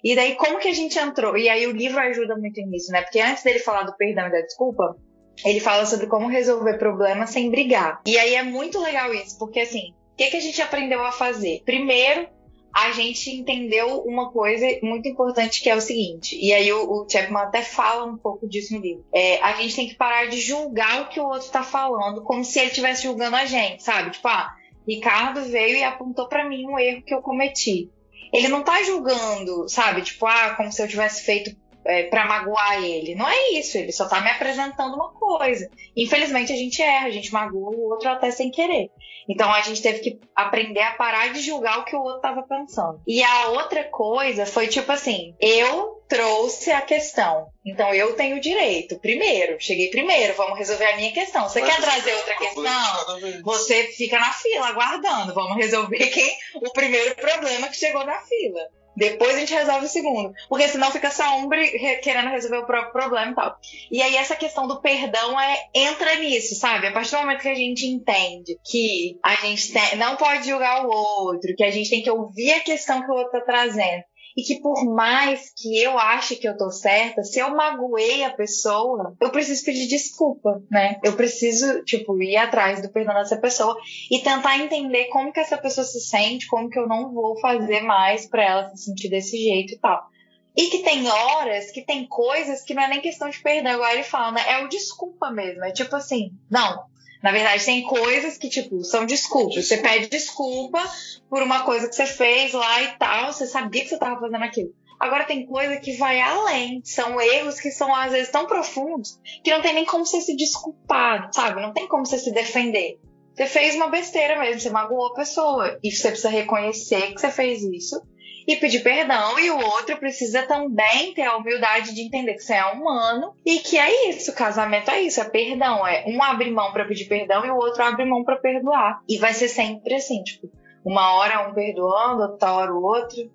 E daí, como que a gente entrou? E aí, o livro ajuda muito nisso, né? Porque antes dele falar do perdão e da desculpa, ele fala sobre como resolver problemas sem brigar. E aí é muito legal isso, porque assim, o que, que a gente aprendeu a fazer? Primeiro, a gente entendeu uma coisa muito importante que é o seguinte, e aí o, o Chapman até fala um pouco disso no livro. É, a gente tem que parar de julgar o que o outro tá falando, como se ele estivesse julgando a gente, sabe? Tipo, ah, Ricardo veio e apontou pra mim um erro que eu cometi. Ele não tá julgando, sabe? Tipo, ah, como se eu tivesse feito é, para magoar ele. Não é isso, ele só tá me apresentando uma coisa. Infelizmente a gente erra, a gente magoa o outro até sem querer. Então a gente teve que aprender a parar de julgar o que o outro tava pensando. E a outra coisa foi tipo assim: eu trouxe a questão. Então eu tenho o direito. Primeiro, cheguei primeiro, vamos resolver a minha questão. Você quer trazer outra questão? Você fica na fila aguardando. Vamos resolver quem o primeiro problema que chegou na fila. Depois a gente resolve o segundo. Porque senão fica só um bri- re- querendo resolver o próprio problema e tal. E aí essa questão do perdão é entra nisso, sabe? A partir do momento que a gente entende que a gente tem- não pode julgar o outro, que a gente tem que ouvir a questão que o outro tá trazendo. E que por mais que eu ache que eu tô certa, se eu magoei a pessoa, eu preciso pedir desculpa, né? Eu preciso, tipo, ir atrás do perdão dessa pessoa e tentar entender como que essa pessoa se sente, como que eu não vou fazer mais para ela se sentir desse jeito e tal. E que tem horas, que tem coisas que não é nem questão de perdão, igual ele fala, né? É o desculpa mesmo. É tipo assim, não, na verdade, tem coisas que, tipo, são desculpas. Você pede desculpa por uma coisa que você fez lá e tal, você sabia que você estava fazendo aquilo. Agora tem coisa que vai além. São erros que são, às vezes, tão profundos que não tem nem como você se desculpar, sabe? Não tem como você se defender. Você fez uma besteira mesmo, você magoou a pessoa. E você precisa reconhecer que você fez isso e pedir perdão, e o outro precisa também ter a humildade de entender que você é humano e que é isso, casamento é isso, é perdão, é um abre mão para pedir perdão e o outro abre mão para perdoar. E vai ser sempre assim, tipo, uma hora um perdoando, outra hora o outro.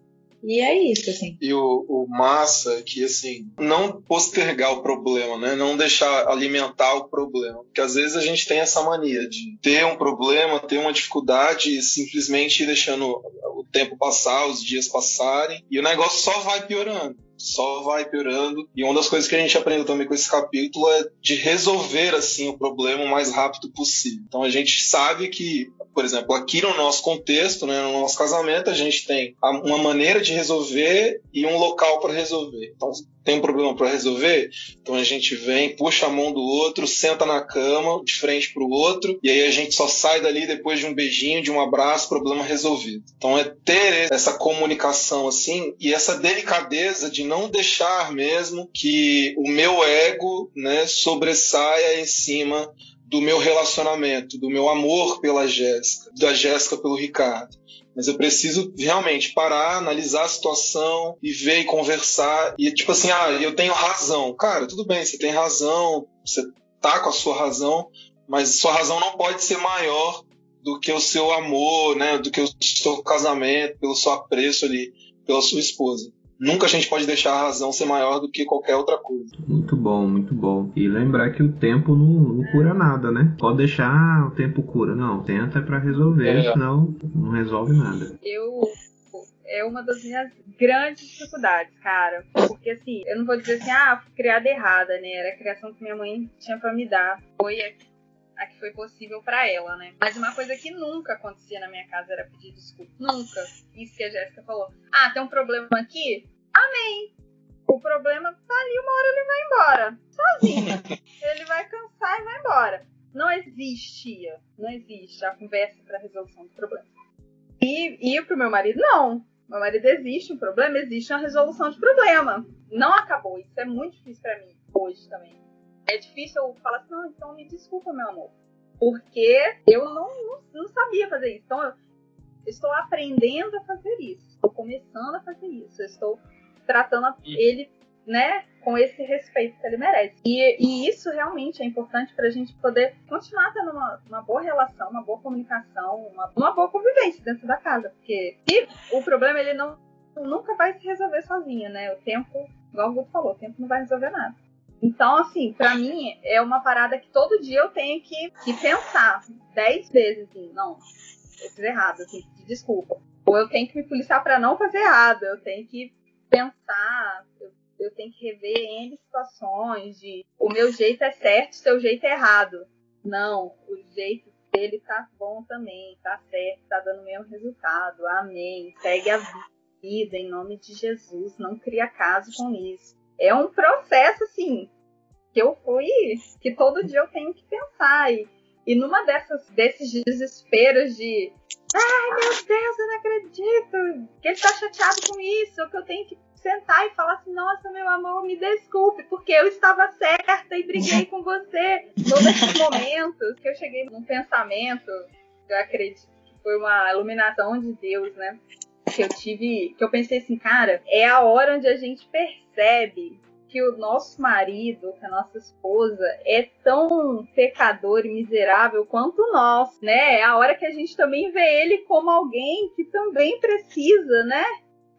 E é isso, assim. E o, o massa é que, assim, não postergar o problema, né? Não deixar alimentar o problema. Porque às vezes a gente tem essa mania de ter um problema, ter uma dificuldade e simplesmente deixando o tempo passar, os dias passarem, e o negócio só vai piorando só vai piorando. E uma das coisas que a gente aprendeu também com esse capítulo é de resolver assim o problema o mais rápido possível. Então a gente sabe que, por exemplo, aqui no nosso contexto, né, no nosso casamento, a gente tem uma maneira de resolver e um local para resolver. Então tem um problema para resolver, então a gente vem, puxa a mão do outro, senta na cama, de frente para o outro, e aí a gente só sai dali depois de um beijinho, de um abraço, problema resolvido. Então é ter essa comunicação assim e essa delicadeza de não deixar mesmo que o meu ego, né, sobressaia em cima do meu relacionamento, do meu amor pela Jéssica, da Jéssica pelo Ricardo. Mas eu preciso realmente parar, analisar a situação e ver e conversar. E tipo assim, ah, eu tenho razão. Cara, tudo bem, você tem razão, você tá com a sua razão, mas sua razão não pode ser maior do que o seu amor, né? Do que o seu casamento, pelo seu apreço ali pela sua esposa. Nunca a gente pode deixar a razão ser maior do que qualquer outra coisa. Muito bom, muito bom. E lembrar que o tempo não, não cura nada, né? Pode deixar ah, o tempo cura. Não, tenta para resolver, é. senão não resolve nada. Eu é uma das minhas grandes dificuldades, cara. Porque assim, eu não vou dizer assim, ah, fui criada errada, né? Era a criação que minha mãe tinha para me dar. Foi a que foi possível para ela, né? Mas uma coisa que nunca acontecia na minha casa era pedir desculpa. Nunca. Isso que a Jéssica falou. Ah, tem um problema aqui? Amém. O problema tá ali, uma hora ele vai embora. Sozinho. ele vai cansar e vai embora. Não existia, não existe a conversa para resolução do problema. E, e pro meu marido, não. Meu marido existe um problema, existe uma resolução de problema. Não acabou. Isso é muito difícil para mim hoje também é difícil eu falar assim, não, então me desculpa, meu amor. Porque eu não, não, não sabia fazer isso. Então, eu estou aprendendo a fazer isso. Estou começando a fazer isso. Estou tratando ele, né, com esse respeito que ele merece. E, e isso realmente é importante para a gente poder continuar tendo uma, uma, boa relação, uma boa comunicação, uma, uma boa convivência dentro da casa. Porque o problema, ele não nunca vai se resolver sozinho, né? O tempo, igual o Guto falou, o tempo não vai resolver nada. Então, assim, para mim é uma parada que todo dia eu tenho que, que pensar dez vezes, assim, não, eu fiz errado, assim, desculpa. Ou eu tenho que me policiar para não fazer errado, eu tenho que pensar, eu, eu tenho que rever N situações de o meu jeito é certo, o seu jeito é errado. Não, o jeito dele tá bom também, tá certo, tá dando o mesmo resultado. Amém. Segue a vida em nome de Jesus, não cria caso com isso é um processo, assim, que eu fui, que todo dia eu tenho que pensar. E, e numa dessas, desses desesperos de ai meu Deus, eu não acredito que ele tá chateado com isso, que eu tenho que sentar e falar assim, nossa, meu amor, me desculpe, porque eu estava certa e briguei com você. Todos esses momentos que eu cheguei num pensamento, eu acredito que foi uma iluminação de Deus, né? Que eu tive, que eu pensei assim, cara, é a hora onde a gente percebe percebe que o nosso marido, que a nossa esposa, é tão pecador e miserável quanto nós, né? É a hora que a gente também vê ele como alguém que também precisa, né?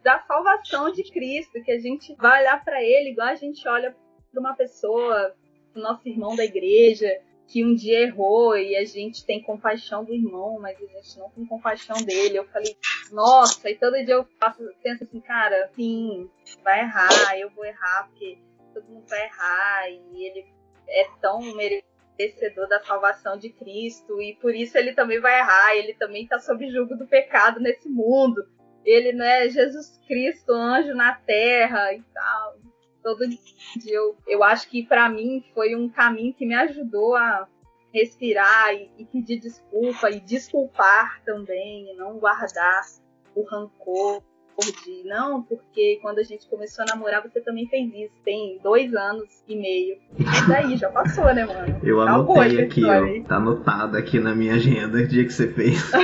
Da salvação de Cristo, que a gente vai olhar para ele igual a gente olha para uma pessoa, nosso irmão da igreja, que um dia errou e a gente tem compaixão do irmão, mas a gente não tem compaixão dele. Eu falei, nossa, e todo dia eu faço, penso assim, cara, sim, vai errar, eu vou errar, porque todo mundo vai errar, e ele é tão merecedor da salvação de Cristo, e por isso ele também vai errar, ele também está sob julgo do pecado nesse mundo. Ele não é Jesus Cristo, anjo na terra e tal todo dia. Eu, eu acho que para mim foi um caminho que me ajudou a respirar e, e pedir desculpa e desculpar também, e não guardar o rancor de não, porque quando a gente começou a namorar, você também fez isso. Tem dois anos e meio. E daí, já passou, né, mano? Eu anotei aqui, ó. Tá anotado aqui na minha agenda o dia que você fez.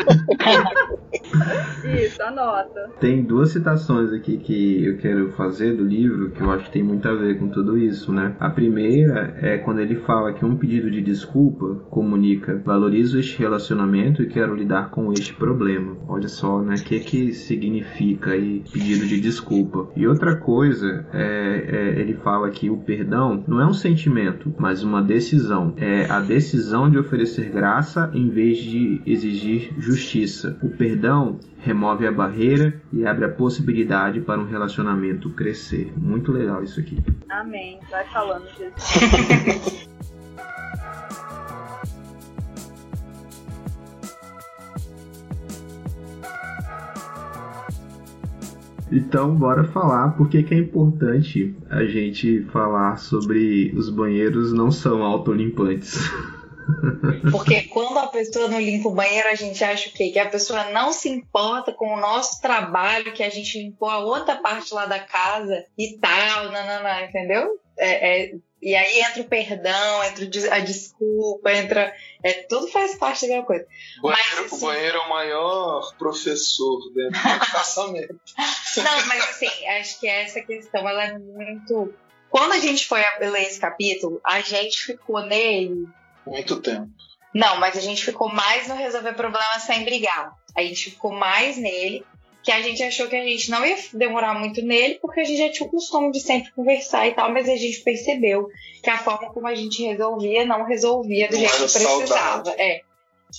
isso, anota. Tem duas citações aqui que eu quero fazer do livro que eu acho que tem muito a ver com tudo isso, né? A primeira é quando ele fala que um pedido de desculpa comunica valorizo este relacionamento e quero lidar com este problema. Olha só, né? O que que significa aí pedido de desculpa. E outra coisa, é, é, ele fala que o perdão não é um sentimento, mas uma decisão. É a decisão de oferecer graça em vez de exigir justiça. O perdão remove a barreira e abre a possibilidade para um relacionamento crescer. Muito legal isso aqui. Amém. Vai falando, Jesus. Então, bora falar porque que é importante a gente falar sobre os banheiros não são autolimpantes. Porque quando a pessoa não limpa o banheiro, a gente acha o quê? Que a pessoa não se importa com o nosso trabalho, que a gente limpou a outra parte lá da casa e tal, não, não, não, entendeu? É, é, e aí entra o perdão, entra a desculpa, entra. É, tudo faz parte da mesma coisa. O banheiro, mas, assim, o banheiro é o maior professor dentro do casamento. Não, mas assim, acho que essa questão ela é muito. Quando a gente foi ler esse capítulo, a gente ficou nele. Muito tempo. Não, mas a gente ficou mais no resolver problemas sem brigar. A gente ficou mais nele que a gente achou que a gente não ia demorar muito nele, porque a gente já tinha o costume de sempre conversar e tal, mas a gente percebeu que a forma como a gente resolvia não resolvia do não jeito que precisava. É.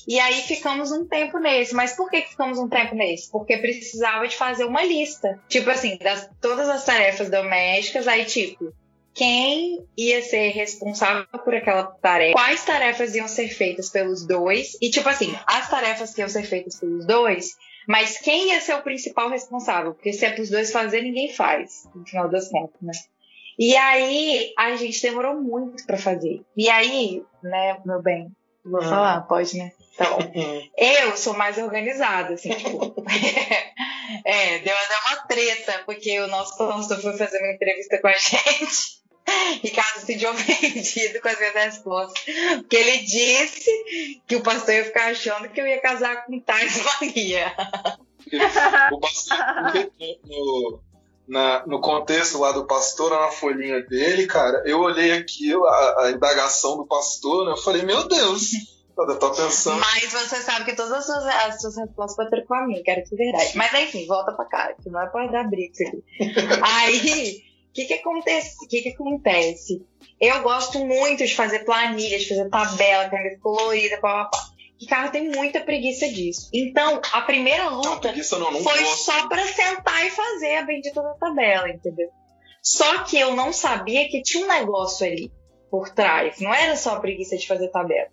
E aí ficamos um tempo nesse. Mas por que ficamos um tempo nesse? Porque precisava de fazer uma lista. Tipo assim, das todas as tarefas domésticas, aí tipo, quem ia ser responsável por aquela tarefa, quais tarefas iam ser feitas pelos dois, e tipo assim, as tarefas que iam ser feitas pelos dois mas quem ia ser o principal responsável? Porque se é para os dois fazer, ninguém faz, no final das contas, né? E aí a gente demorou muito para fazer. E aí, né, meu bem, vou ah. falar, pode, né? Então, eu sou mais organizada, assim, tipo. é, deu até uma treta, porque o nosso pastor foi fazer uma entrevista com a gente. Ricardo se sentiu ofendido com as minhas respostas. Porque ele disse que o pastor ia ficar achando que eu ia casar com Tais Maria. O pastor, no, na, no contexto lá do pastor, na folhinha dele, cara, eu olhei aqui a, a indagação do pastor, né? Eu falei, meu Deus, eu tô pensando. Mas você sabe que todas as suas, as suas respostas vão ter com a minha, quero que verdade. Mas enfim, volta pra cá, que não é pra dar briga isso aqui. Aí que, que, acontece, que, que acontece? Eu gosto muito de fazer planilha, de fazer tabela, caneta colorida, papapá. Ricardo tem muita preguiça disso. Então, a primeira luta não, não, não foi gosto. só para sentar e fazer a bendita da tabela, entendeu? Só que eu não sabia que tinha um negócio ali por trás. Não era só a preguiça de fazer tabela.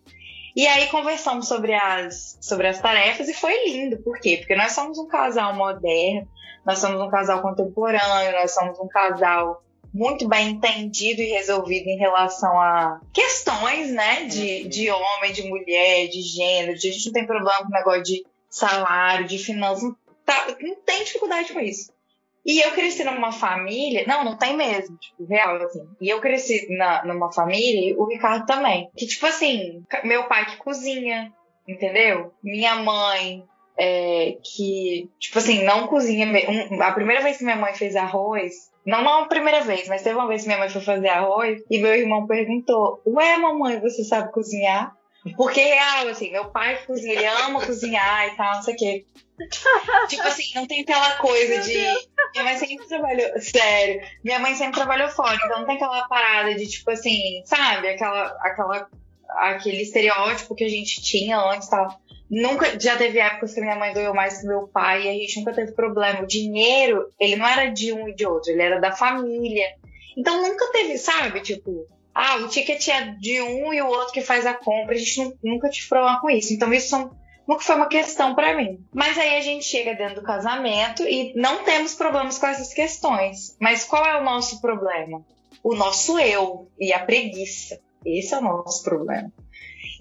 E aí conversamos sobre as, sobre as tarefas e foi lindo. Por quê? Porque nós somos um casal moderno, nós somos um casal contemporâneo, nós somos um casal muito bem entendido e resolvido em relação a questões, né, de, de homem, de mulher, de gênero. De, a gente não tem problema com o negócio de salário, de finanças, não, tá, não tem dificuldade com isso. E eu cresci numa família, não, não tem mesmo, tipo, real, assim. E eu cresci na, numa família, o Ricardo também, que, tipo assim, meu pai que cozinha, entendeu? Minha mãe é, que, tipo assim, não cozinha. Um, a primeira vez que minha mãe fez arroz, não a primeira vez, mas teve uma vez que minha mãe foi fazer arroz e meu irmão perguntou: Ué, mamãe, você sabe cozinhar? Porque real, assim, meu pai cozinha, ele ama cozinhar e tal, não sei o quê. Tipo assim, não tem aquela coisa de. Minha mãe sempre trabalhou. Sério, minha mãe sempre trabalhou fora, então não tem aquela parada de, tipo assim, sabe? Aquela, aquela aquele estereótipo que a gente tinha antes, tal. Nunca, já teve épocas que minha mãe ganhou mais que meu pai e a gente nunca teve problema. O dinheiro, ele não era de um e de outro, ele era da família. Então nunca teve, sabe, tipo, ah, o ticket é de um e o outro que faz a compra, a gente nunca tive problema com isso. Então isso são, nunca foi uma questão para mim. Mas aí a gente chega dentro do casamento e não temos problemas com essas questões. Mas qual é o nosso problema? O nosso eu e a preguiça. Esse é o nosso problema.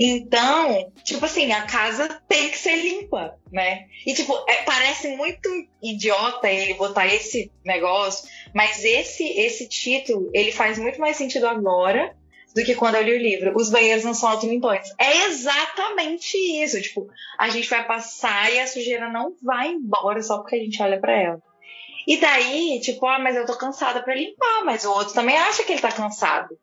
Então, tipo assim, a casa tem que ser limpa, né? E, tipo, é, parece muito idiota ele botar esse negócio, mas esse, esse título, ele faz muito mais sentido agora do que quando eu li o livro. Os banheiros não são autolimpantes. É exatamente isso. Tipo, a gente vai passar e a sujeira não vai embora só porque a gente olha para ela. E daí, tipo, ah, mas eu tô cansada para limpar, mas o outro também acha que ele tá cansado.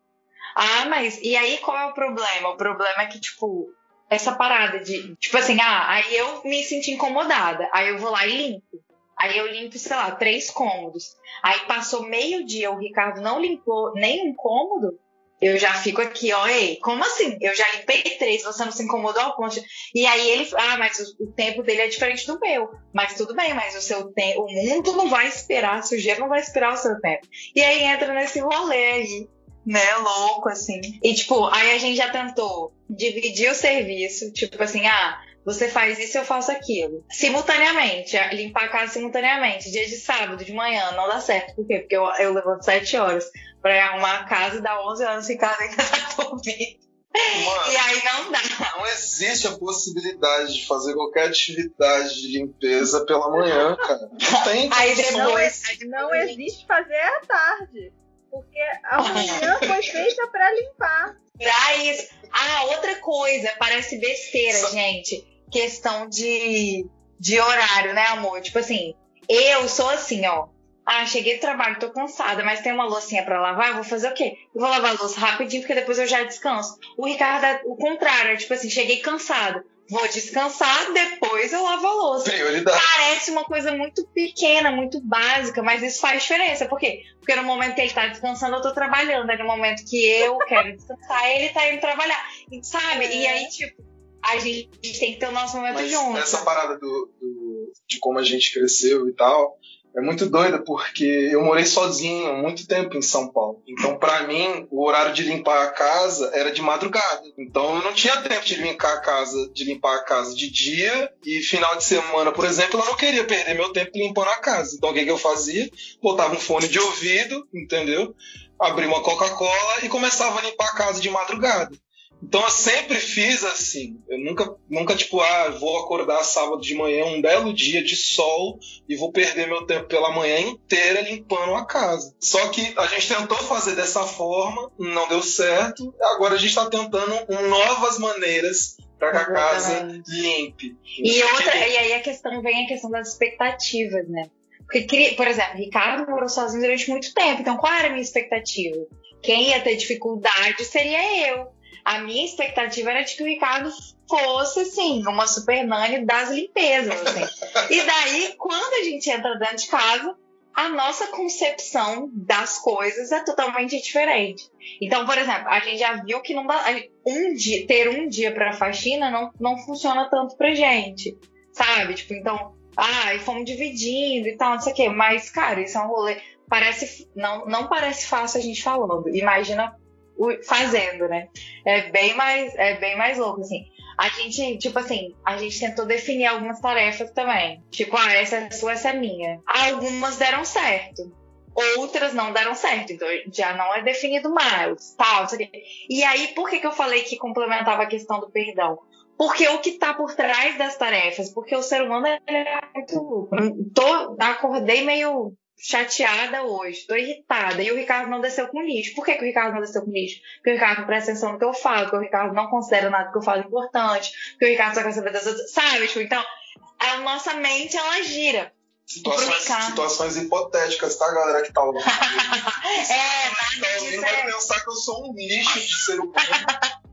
Ah, mas e aí qual é o problema? O problema é que, tipo, essa parada de, tipo assim, ah, aí eu me senti incomodada, aí eu vou lá e limpo. Aí eu limpo, sei lá, três cômodos. Aí passou meio dia, o Ricardo não limpou nenhum cômodo, eu já fico aqui, ó, ei, como assim? Eu já limpei três, você não se incomodou ao ponto. E aí ele, ah, mas o, o, tempo dele é diferente do meu. Mas tudo bem, mas o seu tempo, o mundo não vai esperar, a sujeira não vai esperar o seu tempo. E aí entra nesse rolê aí né, louco, assim. E, tipo, aí a gente já tentou dividir o serviço, tipo assim, ah, você faz isso, eu faço aquilo. Simultaneamente, limpar a casa simultaneamente. Dia de sábado, de manhã, não dá certo. Por quê? Porque eu, eu levanto 7 horas pra arrumar a casa e dá 11 anos e casa ainda tá dormindo. Mano, e aí não dá. Não existe a possibilidade de fazer qualquer atividade de limpeza pela manhã, cara. Não tem. Aí depois, não, não existe fazer à tarde. Porque a manhã foi feita para limpar. Pra isso. Ah, outra coisa, parece besteira, gente. Questão de, de horário, né, amor? Tipo assim, eu sou assim, ó. Ah, cheguei do trabalho, tô cansada, mas tem uma loucinha para lavar, eu vou fazer o quê? Eu vou lavar a louça rapidinho, porque depois eu já descanso. O Ricardo é o contrário, é tipo assim, cheguei cansado vou descansar, depois eu lavo a louça. Prioridade. Parece uma coisa muito pequena, muito básica, mas isso faz diferença. Por quê? Porque no momento que ele tá descansando, eu tô trabalhando. Aí no momento que eu quero descansar, ele tá indo trabalhar. Sabe? É. E aí, tipo, a gente tem que ter o nosso momento mas junto. Essa parada do, do, de como a gente cresceu e tal, é muito doida porque eu morei sozinho muito tempo em São Paulo. Então, para mim, o horário de limpar a casa era de madrugada. Então, eu não tinha tempo de limpar a casa, de limpar a casa de dia e final de semana, por exemplo, eu não queria perder meu tempo limpando a casa. Então, o que, que eu fazia? Botava um fone de ouvido, entendeu? Abria uma Coca-Cola e começava a limpar a casa de madrugada. Então eu sempre fiz assim. Eu nunca, nunca tipo, ah, vou acordar sábado de manhã, um belo dia de sol, e vou perder meu tempo pela manhã inteira limpando a casa. Só que a gente tentou fazer dessa forma, não deu certo. Agora a gente está tentando novas maneiras para que a casa limpe. E, outra, e aí a questão vem a questão das expectativas, né? Porque, por exemplo, Ricardo morou sozinho durante muito tempo, então qual era a minha expectativa? Quem ia ter dificuldade seria eu a minha expectativa era de que o Ricardo fosse, assim, uma super nani das limpezas, assim. E daí, quando a gente entra dentro de casa, a nossa concepção das coisas é totalmente diferente. Então, por exemplo, a gente já viu que não dá, um dia, ter um dia para faxina não, não funciona tanto pra gente, sabe? Tipo, então, ah, e fomos dividindo e tal, não sei o quê. Mas, cara, isso é um rolê. Parece, não, não parece fácil a gente falando. Imagina fazendo, né? É bem mais, é bem mais louco, assim. A gente, tipo assim, a gente tentou definir algumas tarefas também. Tipo, ah, essa é sua, essa é minha. Algumas deram certo. Outras não deram certo, então já não é definido mais, tal, E aí, por que, que eu falei que complementava a questão do perdão? Porque o que está por trás das tarefas, porque o ser humano é muito. Tô, acordei meio chateada hoje, tô irritada. E o Ricardo não desceu com lixo. Por que, que o Ricardo não desceu com lixo? Porque o Ricardo não presta atenção no que eu falo, porque o Ricardo não considera nada que eu falo importante, porque o Ricardo só quer saber das outras. Sabe? Tipo, então, a nossa mente, ela gira. Situações, situações hipotéticas, tá, galera que tá ouvindo? é, tá ouvindo vai pensar que eu sou um lixo de ser humano.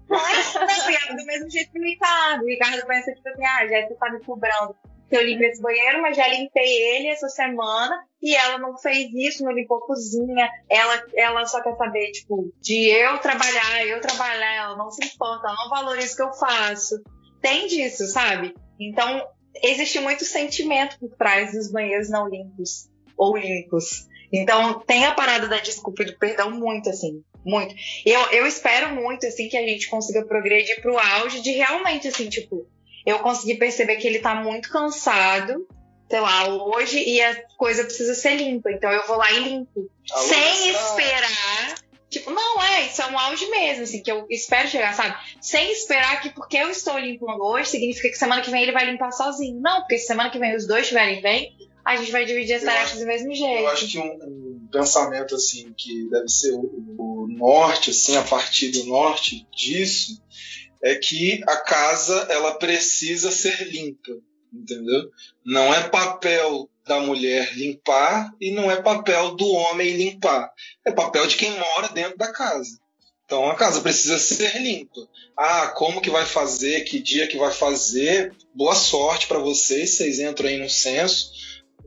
Não, é do mesmo jeito que o Ricardo. O Ricardo pensa, tipo assim, ah, já você tá me cobrando eu limpe esse banheiro, mas já limpei ele essa semana e ela não fez isso, não limpou a cozinha. Ela, ela só quer saber, tipo, de eu trabalhar, eu trabalhar, ela não se importa, ela não valoriza o que eu faço. Tem disso, sabe? Então, existe muito sentimento por trás dos banheiros não limpos ou limpos. Então, tem a parada da desculpa e do perdão muito, assim, muito. Eu, eu espero muito, assim, que a gente consiga progredir pro auge de realmente, assim, tipo, eu consegui perceber que ele tá muito cansado, sei lá, hoje, e a coisa precisa ser limpa. Então eu vou lá e limpo. Sem esperar. Tipo, não, é, isso é um auge mesmo, assim, que eu espero chegar, sabe? Sem esperar que porque eu estou limpando hoje, significa que semana que vem ele vai limpar sozinho. Não, porque se semana que vem os dois estiverem bem, a gente vai dividir as Eu tarefas acho- do mesmo Eu jeito. acho que um, um pensamento assim que deve ser o, o norte, assim, a partir do norte disso, é que a casa ela precisa ser limpa, entendeu? Não é papel da mulher limpar e não é papel do homem limpar. É papel de quem mora dentro da casa. Então a casa precisa ser limpa. Ah, como que vai fazer? Que dia que vai fazer? Boa sorte para vocês. Vocês entram aí no censo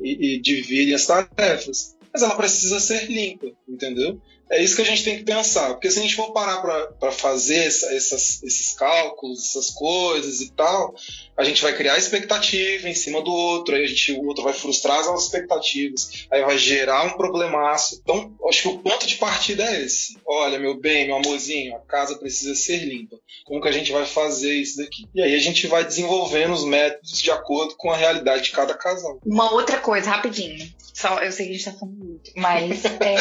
e, e dividem as tarefas. Mas ela precisa ser limpa, entendeu? É isso que a gente tem que pensar. Porque se a gente for parar para fazer essa- essas- esses cálculos, essas coisas e tal, a gente vai criar expectativa em cima do outro, aí a gente, o outro vai frustrar as nossas expectativas, aí vai gerar um problemaço. Então, acho que o ponto de partida é esse. Olha, meu bem, meu amorzinho, a casa precisa ser limpa. Como que a gente vai fazer isso daqui? E aí a gente vai desenvolvendo os métodos de acordo com a realidade de cada casal. Uma outra coisa, rapidinho. Só, eu sei que a gente tá falando muito, mas é,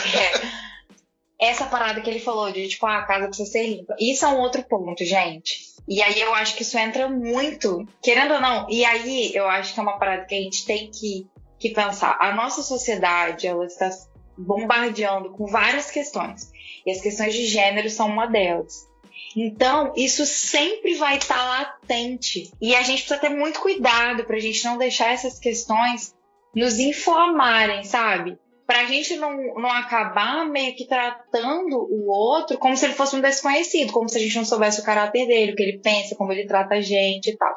essa parada que ele falou de tipo, ah, a casa precisa ser limpa. Isso é um outro ponto, gente. E aí eu acho que isso entra muito, querendo ou não, e aí eu acho que é uma parada que a gente tem que, que pensar. A nossa sociedade, ela está bombardeando com várias questões. E as questões de gênero são uma delas. Então, isso sempre vai estar latente. E a gente precisa ter muito cuidado pra gente não deixar essas questões nos inflamarem, sabe? Pra gente não, não acabar meio que tratando o outro como se ele fosse um desconhecido, como se a gente não soubesse o caráter dele, o que ele pensa, como ele trata a gente e tal.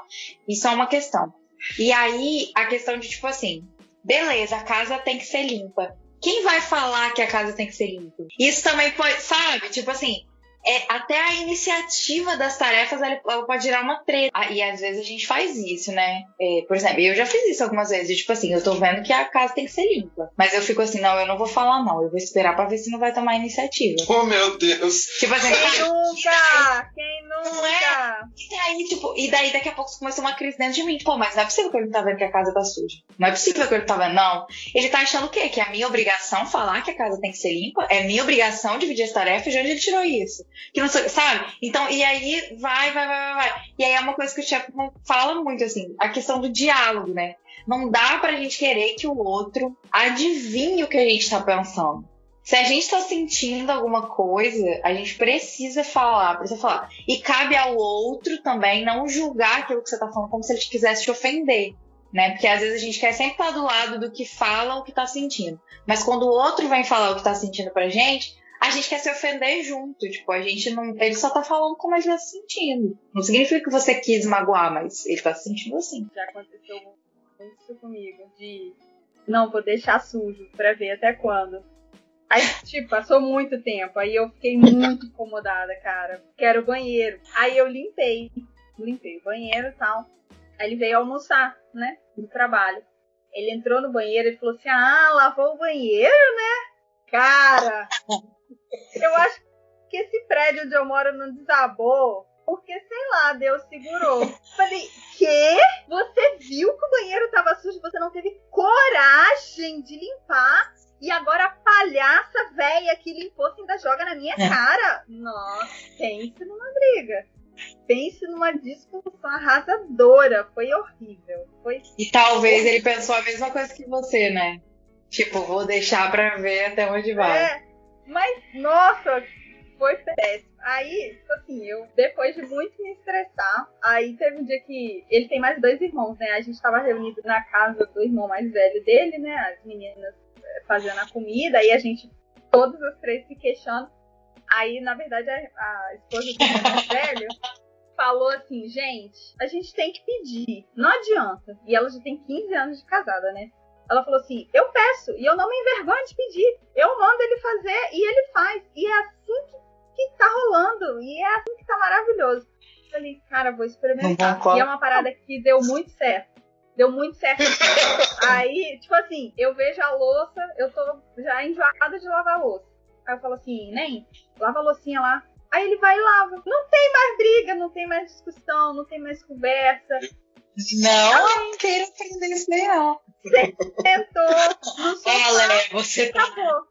Isso é uma questão. E aí, a questão de tipo assim, beleza, a casa tem que ser limpa. Quem vai falar que a casa tem que ser limpa? Isso também pode, sabe? Tipo assim, é, até a iniciativa das tarefas ela, pode gerar uma treta. Ah, E às vezes a gente faz isso, né? É, por exemplo, eu já fiz isso algumas vezes. Tipo assim, eu tô vendo que a casa tem que ser limpa. Mas eu fico assim, não, eu não vou falar não. Eu vou esperar pra ver se não vai tomar iniciativa. Oh, meu Deus! Tipo assim, Quem cara, nunca? Quem Não é? nunca? e aí, tipo, e daí daqui a pouco começou uma crise dentro de mim. Pô, mas não é possível que ele não tá vendo que a casa tá suja. Não é possível que ele tá vendo, não. Ele tá achando o quê? Que é a minha obrigação falar que a casa tem que ser limpa? É minha obrigação dividir as tarefas? De onde ele tirou isso? Que não sei, sabe? Então, e aí vai, vai, vai, vai. E aí é uma coisa que o chefe fala muito, assim, a questão do diálogo, né? Não dá pra gente querer que o outro adivinhe o que a gente tá pensando. Se a gente tá sentindo alguma coisa, a gente precisa falar, precisa falar. E cabe ao outro também não julgar aquilo que você tá falando como se ele quisesse te ofender. Né? Porque às vezes a gente quer sempre estar do lado do que fala ou que tá sentindo. Mas quando o outro vem falar o que tá sentindo pra gente, a gente quer se ofender junto. Tipo, a gente não. Ele só tá falando como ele tá se sentindo. Não significa que você quis magoar, mas ele tá se sentindo assim. Já aconteceu isso comigo. De não, vou deixar sujo pra ver até quando. Aí, tipo, passou muito tempo. Aí eu fiquei muito incomodada, cara. Quero banheiro. Aí eu limpei. Limpei o banheiro e tal. Aí ele veio almoçar, né? Do trabalho. Ele entrou no banheiro e falou assim: Ah, lavou o banheiro, né? Cara, eu acho que esse prédio onde eu moro não desabou. Porque, sei lá, Deus segurou. Falei, quê? Você viu que o banheiro tava sujo, você não teve coragem de limpar. E agora a palhaça velha que limpou ainda joga na minha cara. Nossa, pense numa briga. Pense numa discussão arrasadora. Foi horrível. Foi E talvez ele pensou a mesma coisa que você, né? Tipo, vou deixar pra ver até onde vai. É, mas, nossa, foi péssimo. Aí, tipo assim, eu, depois de muito me estressar, aí teve um dia que ele tem mais dois irmãos, né? A gente tava reunido na casa do irmão mais velho dele, né? As meninas eh, fazendo a comida, aí a gente, todos os três se queixando. Aí, na verdade, a, a esposa do irmão mais velho falou assim, gente, a gente tem que pedir. Não adianta. E ela já tem 15 anos de casada, né? Ela falou assim: eu peço e eu não me envergonho de pedir. Eu mando ele fazer e ele faz. E é assim que, que tá rolando. E é assim que tá maravilhoso. Eu falei, cara, vou experimentar. E é uma parada que deu muito certo. Deu muito certo. Aí, tipo assim, eu vejo a louça, eu tô já enjoada de lavar a louça. Aí eu falo assim, nem, lava a loucinha lá. Aí ele vai e lava. Não tem mais briga, não tem mais discussão, não tem mais conversa. Não, não quero aprender isso não. Sentou no sofá. Ela, você tá Acabou.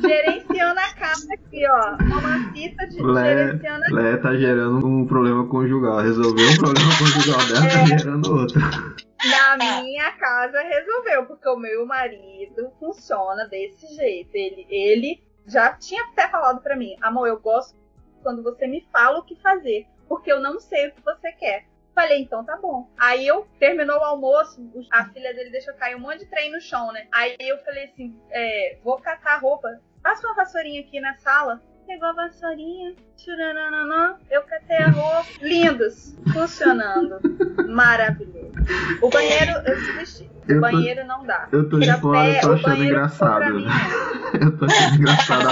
Gerenciando a casa aqui, ó. Mamacita de, Lé, gerenciando a Lé tá gerando um problema conjugal. Resolveu um problema conjugal dela, tá gerando outro. Na minha casa resolveu, porque o meu marido funciona desse jeito. Ele, ele já tinha até falado pra mim, amor, eu gosto quando você me fala o que fazer, porque eu não sei o que você quer. Falei, então tá bom. Aí eu terminou o almoço, a filha dele deixou cair um monte de trem no chão, né? Aí eu falei assim, é, vou catar a roupa. Passa uma vassourinha aqui na sala. Pegou a vassourinha, tchurananã, eu catei a roupa. Lindos, funcionando. Maravilhoso. O banheiro, eu desisti. Eu O tô- banheiro não dá. Eu tô de fora, eu tô achando engraçado. Eu tô achando engraçado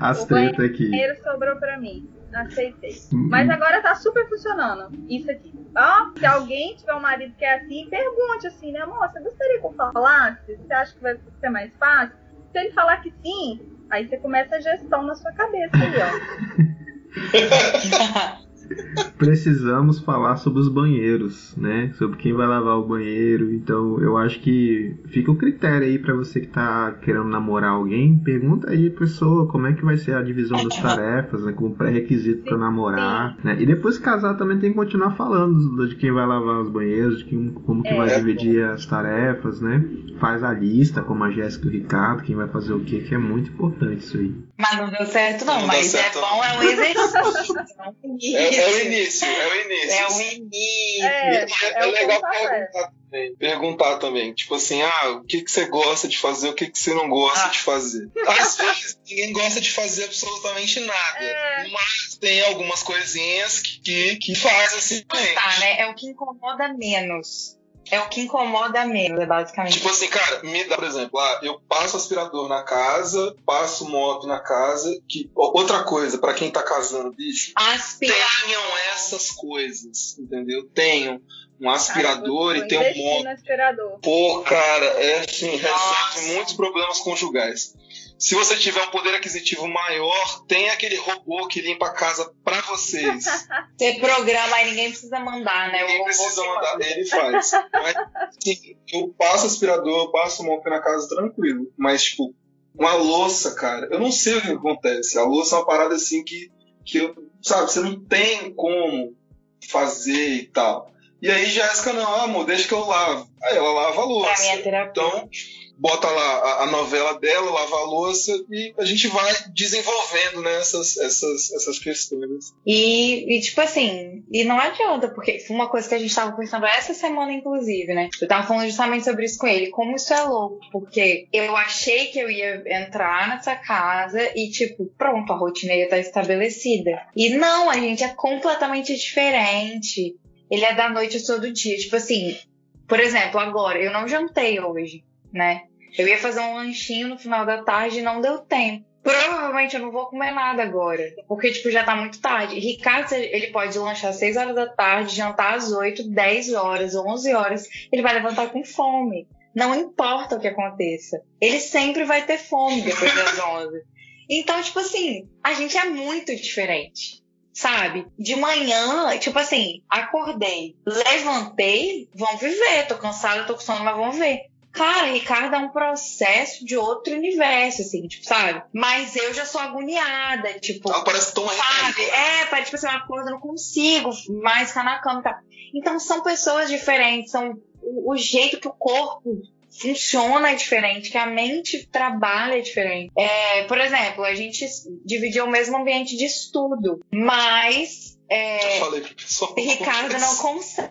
as O tretas aqui. O banheiro sobrou pra mim. Aceitei. Uhum. Mas agora tá super funcionando. Isso aqui. Ó, se alguém tiver um marido que é assim, pergunte assim, né, moça, gostaria que eu falasse? Você acha que vai ser mais fácil? Se ele falar que sim, aí você começa a gestão na sua cabeça aí, ó. Precisamos falar sobre os banheiros, né? Sobre quem vai lavar o banheiro. Então, eu acho que fica o critério aí pra você que tá querendo namorar alguém. Pergunta aí, pessoa, como é que vai ser a divisão das tarefas, né? Como pré-requisito Sim, namorar, né? E depois que casar também tem que continuar falando de quem vai lavar os banheiros, de quem, como que É. vai dividir as tarefas, né? Faz a lista, como a Jéssica e o Ricardo, quem vai fazer o quê, que é muito importante isso aí. Mas não deu certo, não. Não mas certo, é bom, é um exercício. É, é o início, é o início. É o início. É, É, é é o legal perguntar também. Perguntar também. Tipo assim, ah, o que, que você gosta de fazer, o que, que você não gosta Ah. de fazer. Às vezes ninguém gosta de fazer absolutamente nada. É. Mas tem algumas coisinhas que, que, que fazem assim. Tá, né? É o que incomoda menos. É o que incomoda menos, é basicamente. Tipo assim, cara, me dá, por exemplo, ah, eu passo aspirador na casa, passo moto na casa, que outra coisa, pra quem tá casando, bicho, Aspirar. tenham essas coisas, entendeu? Tenham um aspirador e tem um no aspirador. Pô, cara, é assim, resolve muitos problemas conjugais. Se você tiver um poder aquisitivo maior, tem aquele robô que limpa a casa pra vocês. Você programa, aí ninguém precisa mandar, né? O Ninguém robô precisa mandar, manda. ele faz. Mas, assim, eu passo aspirador, eu passo moto na casa tranquilo. Mas, tipo, uma louça, cara, eu não sei o que acontece. A louça é uma parada assim que, que eu- sabe, você não tem como fazer e tal. E aí, Jéssica, não, amor, deixa que eu lavo. Aí ela lava a louça. é terapia. Então, bota lá a, a novela dela, lava a louça e a gente vai desenvolvendo né, essas, essas, essas questões. E, e, tipo assim, e não adianta, porque foi uma coisa que a gente tava conversando essa semana, inclusive, né? Eu tava falando justamente sobre isso com ele, como isso é louco, porque eu achei que eu ia entrar nessa casa e, tipo, pronto, a rotina ia estar estabelecida. E não, a gente é completamente diferente. Ele é da noite, eu sou do dia. Tipo assim, por exemplo, agora, eu não jantei hoje, né? Eu ia fazer um lanchinho no final da tarde e não deu tempo. Provavelmente eu não vou comer nada agora. Porque, tipo, já tá muito tarde. Ricardo, ele pode lanchar às 6 horas da tarde, jantar às 8, 10 horas, 11 horas. Ele vai levantar com fome. Não importa o que aconteça. Ele sempre vai ter fome depois das 11. Então, tipo assim, a gente é muito diferente. Sabe? De manhã, tipo assim, acordei, levantei, vão viver. Tô cansada, tô com sono, mas vão ver. Cara, Ricardo é um processo de outro universo, assim, tipo, sabe? Mas eu já sou agoniada, tipo, Ela parece tão sabe? É, para tipo assim, eu acordo, eu não consigo mais ficar na cama e tal. Então são pessoas diferentes, são o, o jeito que o corpo funciona diferente, que a mente trabalha diferente. É, por exemplo, a gente dividiu o mesmo ambiente de estudo, mas é. Ricardo não consegue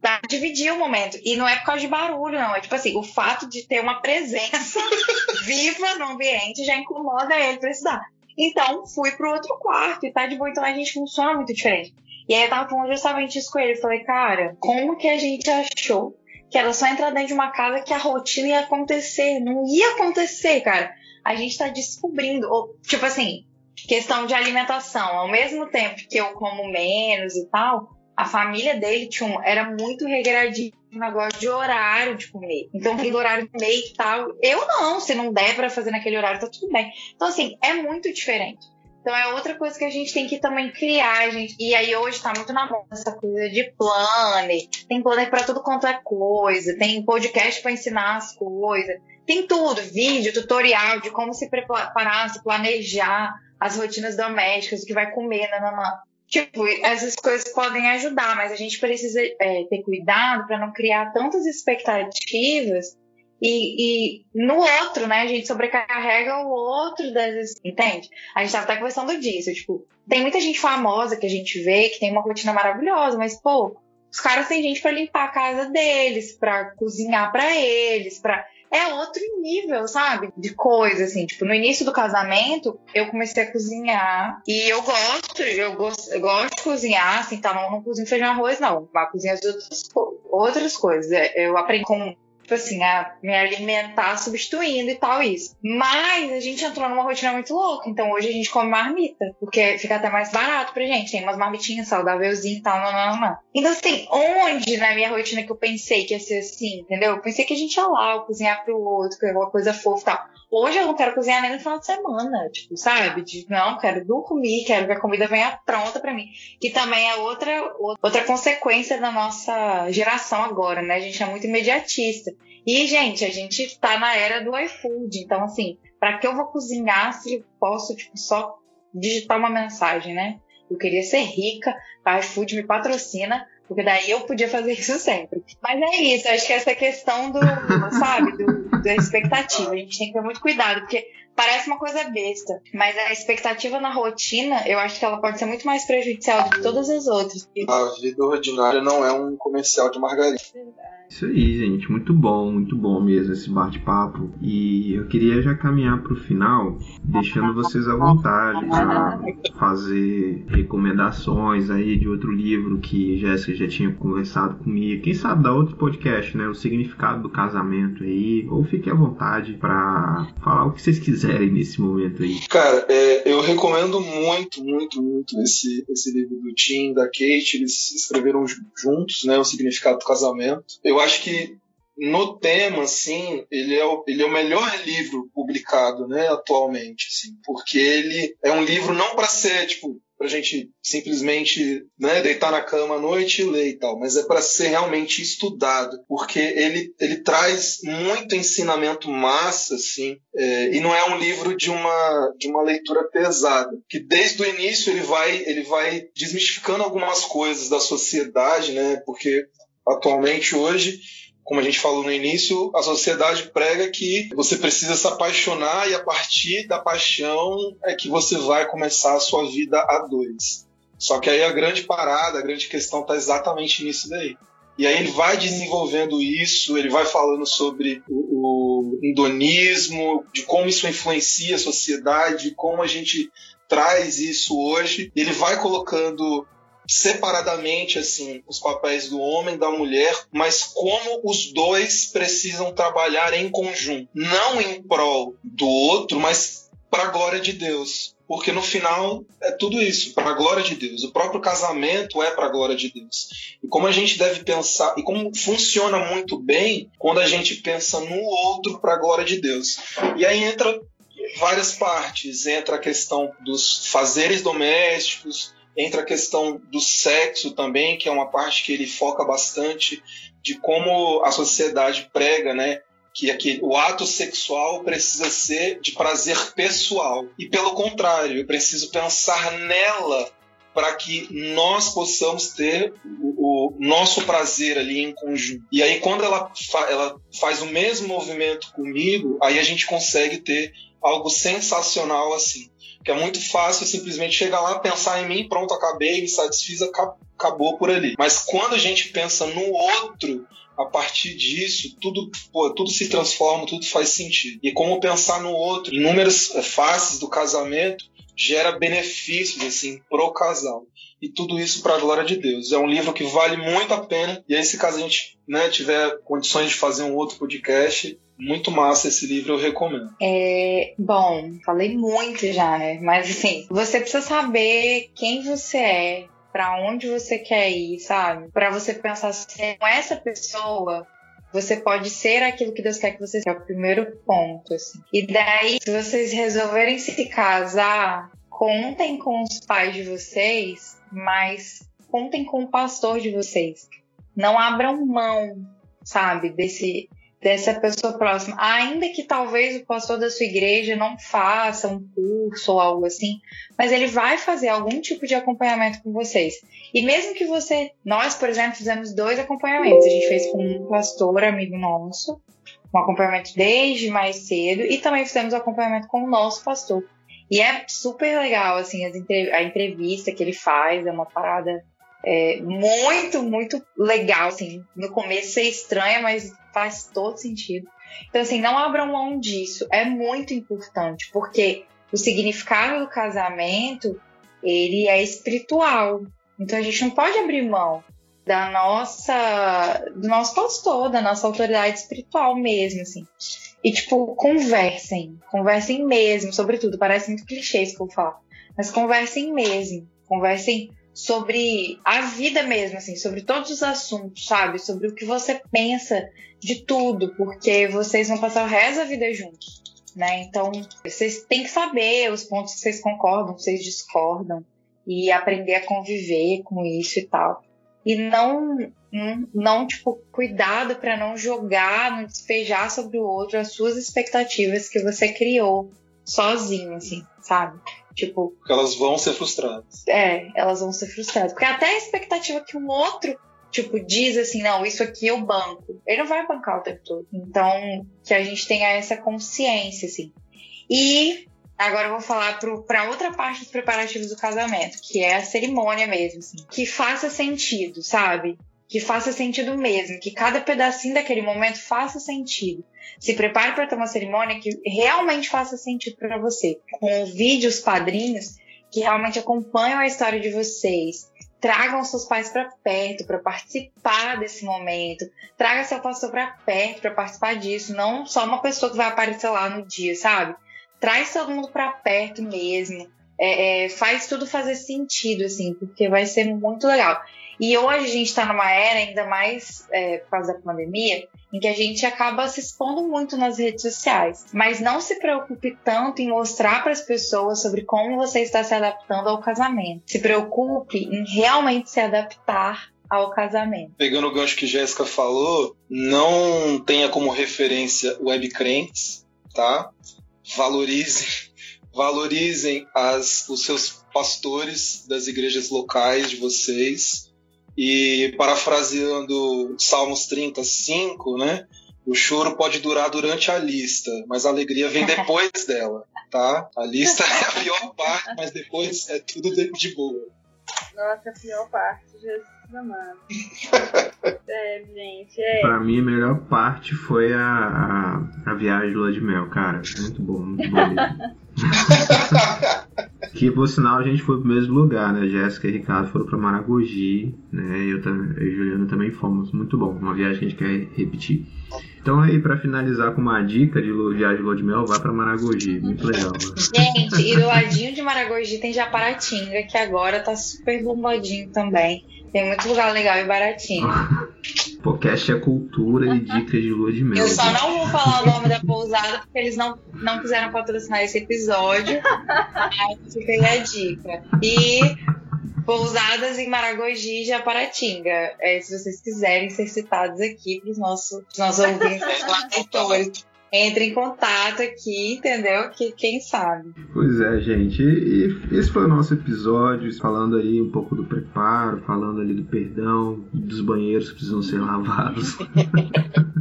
tá? dividir o momento. E não é por causa de barulho, não. É tipo assim, o fato de ter uma presença viva no ambiente já incomoda ele pra estudar. Então, fui pro outro quarto e tá de boa. Então, a gente funciona muito diferente. E aí eu tava falando justamente isso com ele. Eu falei, cara, como que a gente achou que era só entrar dentro de uma casa que a rotina ia acontecer? Não ia acontecer, cara. A gente tá descobrindo. Ou, tipo assim, questão de alimentação. Ao mesmo tempo que eu como menos e tal, a família dele tinha era muito regradinho um negócio de horário de comer. Então tem horário de comer e tal. Eu não, se não der para fazer naquele horário, tá tudo bem. Então, assim, é muito diferente. Então é outra coisa que a gente tem que também criar, gente. E aí hoje tá muito na moda essa coisa de planner. Tem planner para tudo quanto é coisa. Tem podcast para ensinar as coisas. Tem tudo, vídeo, tutorial de como se preparar, se planejar as rotinas domésticas, o que vai comer, nananã. Tipo, essas coisas podem ajudar, mas a gente precisa é, ter cuidado para não criar tantas expectativas e, e, no outro, né, a gente sobrecarrega o outro das. Entende? A gente tava até conversando disso. Tipo, tem muita gente famosa que a gente vê que tem uma rotina maravilhosa, mas, pô, os caras têm gente para limpar a casa deles, para cozinhar para eles, para é outro nível, sabe? De coisa, assim. Tipo, no início do casamento, eu comecei a cozinhar. E eu gosto, eu gosto, eu gosto de cozinhar, assim, tá? Não, não cozinho feijão arroz, não. Mas cozinho as outras, outras coisas. É, eu aprendi com assim, a me alimentar substituindo e tal isso. Mas a gente entrou numa rotina muito louca, então hoje a gente come marmita, porque fica até mais barato pra gente, tem umas marmitinhas saudávelzinhas e tal, não, não, não. Então assim, onde na minha rotina que eu pensei que ia ser assim, entendeu? Eu pensei que a gente ia lá, cozinhar pro outro, que é uma coisa fofa e tal. Hoje eu não quero cozinhar nem no final de semana, tipo, sabe? De, não, quero dormir, quero que a comida venha pronta para mim. Que também é outra, outra consequência da nossa geração agora, né? A gente é muito imediatista. E, gente, a gente tá na era do iFood, então, assim, para que eu vou cozinhar se eu posso, tipo, só digitar uma mensagem, né? Eu queria ser rica, a iFood me patrocina, porque daí eu podia fazer isso sempre. Mas é isso, acho que essa questão do, sabe, do, da expectativa. A gente tem que ter muito cuidado, porque parece uma coisa besta, mas a expectativa na rotina, eu acho que ela pode ser muito mais prejudicial do que todas as outras. A vida ordinária não é um comercial de margarina. Isso aí, gente. Muito bom, muito bom mesmo esse bate-papo. E eu queria já caminhar para o final, deixando vocês à vontade para fazer recomendações aí de outro livro que Jéssica já tinha conversado comigo. Quem sabe dar outro podcast, né? O significado do casamento aí. Ou fique à vontade para falar o que vocês quiserem nesse momento aí. Cara, é, eu recomendo muito, muito, muito esse, esse livro do Tim, da Kate. Eles escreveram juntos, né? O significado do casamento. Eu acho que no tema, assim, ele é, o, ele é o melhor livro publicado, né, atualmente, assim, porque ele é um livro não para ser, tipo, pra gente simplesmente né, deitar na cama à noite e ler e tal, mas é para ser realmente estudado, porque ele, ele traz muito ensinamento massa, assim, é, e não é um livro de uma, de uma leitura pesada, que desde o início ele vai, ele vai desmistificando algumas coisas da sociedade, né, porque atualmente hoje como a gente falou no início, a sociedade prega que você precisa se apaixonar e a partir da paixão é que você vai começar a sua vida a dois. Só que aí a grande parada, a grande questão está exatamente nisso daí. E aí ele vai desenvolvendo isso, ele vai falando sobre o, o indonismo, de como isso influencia a sociedade, como a gente traz isso hoje. Ele vai colocando separadamente assim os papéis do homem da mulher, mas como os dois precisam trabalhar em conjunto, não em prol do outro, mas para a glória de Deus. Porque no final é tudo isso, para a glória de Deus. O próprio casamento é para a glória de Deus. E como a gente deve pensar, e como funciona muito bem quando a gente pensa no outro para a glória de Deus. E aí entra várias partes. Entra a questão dos fazeres domésticos, Entra a questão do sexo também, que é uma parte que ele foca bastante de como a sociedade prega, né? Que, o ato sexual precisa ser de prazer pessoal. E pelo contrário, eu preciso pensar nela para que nós possamos ter o, o, nosso prazer ali em conjunto. E aí, quando ela, fa ela faz o mesmo movimento comigo, aí a gente consegue ter algo sensacional assim que é muito fácil simplesmente chegar lá, pensar em mim, pronto, acabei, me satisfiz, acabou por ali. Mas quando a gente pensa no outro, a partir disso, tudo, pô, tudo se transforma, tudo faz sentido. E como pensar no outro, inúmeras faces do casamento, gera benefícios assim pro casal. E tudo isso para a glória de Deus. É um livro que vale muito a pena. E aí, se caso a gente né, tiver condições de fazer um outro podcast, muito massa esse livro, eu recomendo. É, bom, falei muito já, né? Mas assim, você precisa saber quem você é, para onde você quer ir, sabe? Para você pensar assim, com essa pessoa você pode ser aquilo que Deus quer que você seja. É o primeiro ponto, assim. E daí, se vocês resolverem se casar, contem com os pais de vocês, mas contem com o pastor de vocês. Não abram mão, sabe, desse dessa pessoa próxima. Ainda que talvez o pastor da sua igreja não faça um curso ou algo assim, mas ele vai fazer algum tipo de acompanhamento com vocês. E mesmo que você, nós, por exemplo, fizemos dois acompanhamentos. A gente fez com um pastor amigo nosso, um acompanhamento desde mais cedo, e também fizemos acompanhamento com o nosso pastor. E é super legal, assim, a entrevista que ele faz, é uma parada é, muito, muito legal, assim. No começo é estranha, mas faz todo sentido. Então, assim, não abram mão disso. É muito importante, porque o significado do casamento, ele é espiritual. Então, a gente não pode abrir mão da nossa, do nosso pastor, da nossa autoridade espiritual mesmo, assim. E, tipo, conversem. Conversem mesmo, sobretudo. Parece muito clichê isso que eu vou falar. Mas conversem mesmo. Conversem sobre a vida mesmo, assim, sobre todos os assuntos, sabe? Sobre o que você pensa de tudo, porque vocês vão passar o resto da vida juntos, né? Então, vocês têm que saber os pontos que vocês concordam, que vocês discordam, e aprender a conviver com isso e tal. E não, não, tipo, cuidado para não jogar, não despejar sobre o outro as suas expectativas que você criou sozinho, assim, sabe? Tipo. Porque elas vão ser frustradas. É, elas vão ser frustradas. Porque até a expectativa que um outro, tipo, diz assim, não, isso aqui eu banco. Ele não vai bancar o tempo todo. Então, que a gente tenha essa consciência, assim. E agora eu vou falar para outra parte dos preparativos do casamento, que é a cerimônia mesmo, assim. Que faça sentido, sabe? Que faça sentido mesmo, que cada pedacinho daquele momento faça sentido. Se prepare para ter uma cerimônia que realmente faça sentido para você. Convide os padrinhos que realmente acompanham a história de vocês. Tragam seus pais para perto para participar desse momento. Traga seu pastor para perto para participar disso. Não só uma pessoa que vai aparecer lá no dia, sabe? Traz todo mundo para perto mesmo. É, é, faz tudo fazer sentido, assim, porque vai ser muito legal. E hoje a gente está numa era, ainda mais é, por causa da pandemia, em que a gente acaba se expondo muito nas redes sociais. Mas não se preocupe tanto em mostrar para as pessoas sobre como você está se adaptando ao casamento. Se preocupe em realmente se adaptar ao casamento. Pegando o gancho que Jéssica falou, não tenha como referência webcrentes, tá? Valorizem, valorizem as, os seus pastores das igrejas locais de vocês e parafraseando Salmos 35, né? O choro pode durar durante a lista, mas a alegria vem depois dela, tá? A lista é a pior parte, mas depois é tudo de boa. Nossa, a pior parte, Jesus é, gente, é. Pra mim, a melhor parte foi a, a, a viagem de lua de mel, cara. Muito bom, muito bom. que por sinal a gente foi pro mesmo lugar, né? Jéssica e Ricardo foram pra Maragogi, né? Eu, eu e Juliana também fomos. Muito bom. Uma viagem que a gente quer repetir. Então aí, para finalizar com uma dica de viagem de lua de mel, vá para Maragogi. Muito legal. Gente, e do ladinho de Maragogi tem Japaratinga, que agora tá super bombadinho também. Tem muito lugar legal e baratinho. Podcast é cultura e dicas de lua de mel. Eu só não vou falar o nome da pousada porque eles não, não quiseram patrocinar esse episódio. Aí fica aí a dica. E pousadas em Maragogi e Japaratinga. É, se vocês quiserem ser citados aqui para os nossos, nossos ouvintes, entre em contato aqui, entendeu? Que quem sabe. Pois é, gente. E, e, esse foi o nosso episódio, falando aí um pouco do preparo, falando ali do perdão, dos banheiros que precisam ser lavados.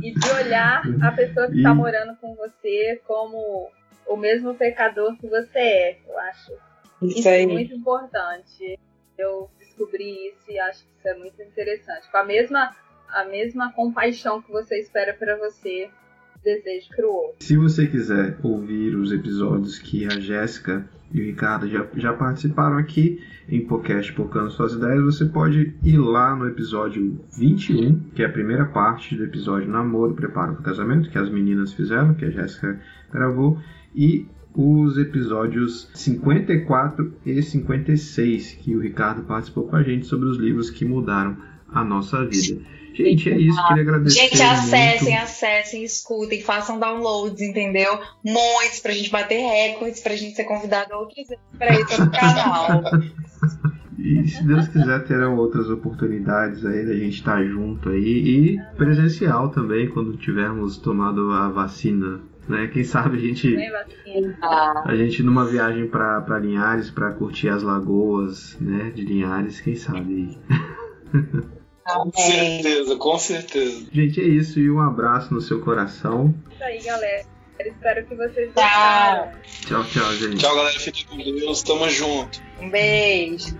e de olhar a pessoa que está morando com você como o mesmo pecador que você é. Eu acho isso, isso é muito importante. Eu descobri isso e acho que isso é muito interessante. Com a mesma, a mesma compaixão que você espera para você, desejo para outro. Se você quiser ouvir os episódios que a Jéssica e o Ricardo já, já participaram aqui em podcast Pocando Suas Ideias, você pode ir lá no episódio 21, que é a primeira parte do episódio Namoro, Preparo para o Casamento, que as meninas fizeram, que a Jéssica gravou, e os episódios 54 e 56, que o Ricardo participou com a gente sobre os livros que mudaram a nossa vida. Gente, é isso. Queria agradecer. Gente, acessem, muito. acessem, escutem, façam downloads, entendeu? Muitos pra gente bater recordes, pra gente ser convidado outras vezes pra ir pro canal. E se Deus quiser, terão outras oportunidades aí da gente estar junto aí e presencial também quando tivermos tomado a vacina. Né? Quem sabe a gente, Né? Ah, a gente numa viagem para Linhares para curtir as lagoas né, de Linhares, quem sabe aí. Com certeza, com certeza. Gente, é isso e um abraço no seu coração. Isso aí, galera. Espero que vocês Tchau. gostaram. Tchau, tchau, gente. Tchau, galera. Fiquem com Deus. Tamo junto. Um beijo.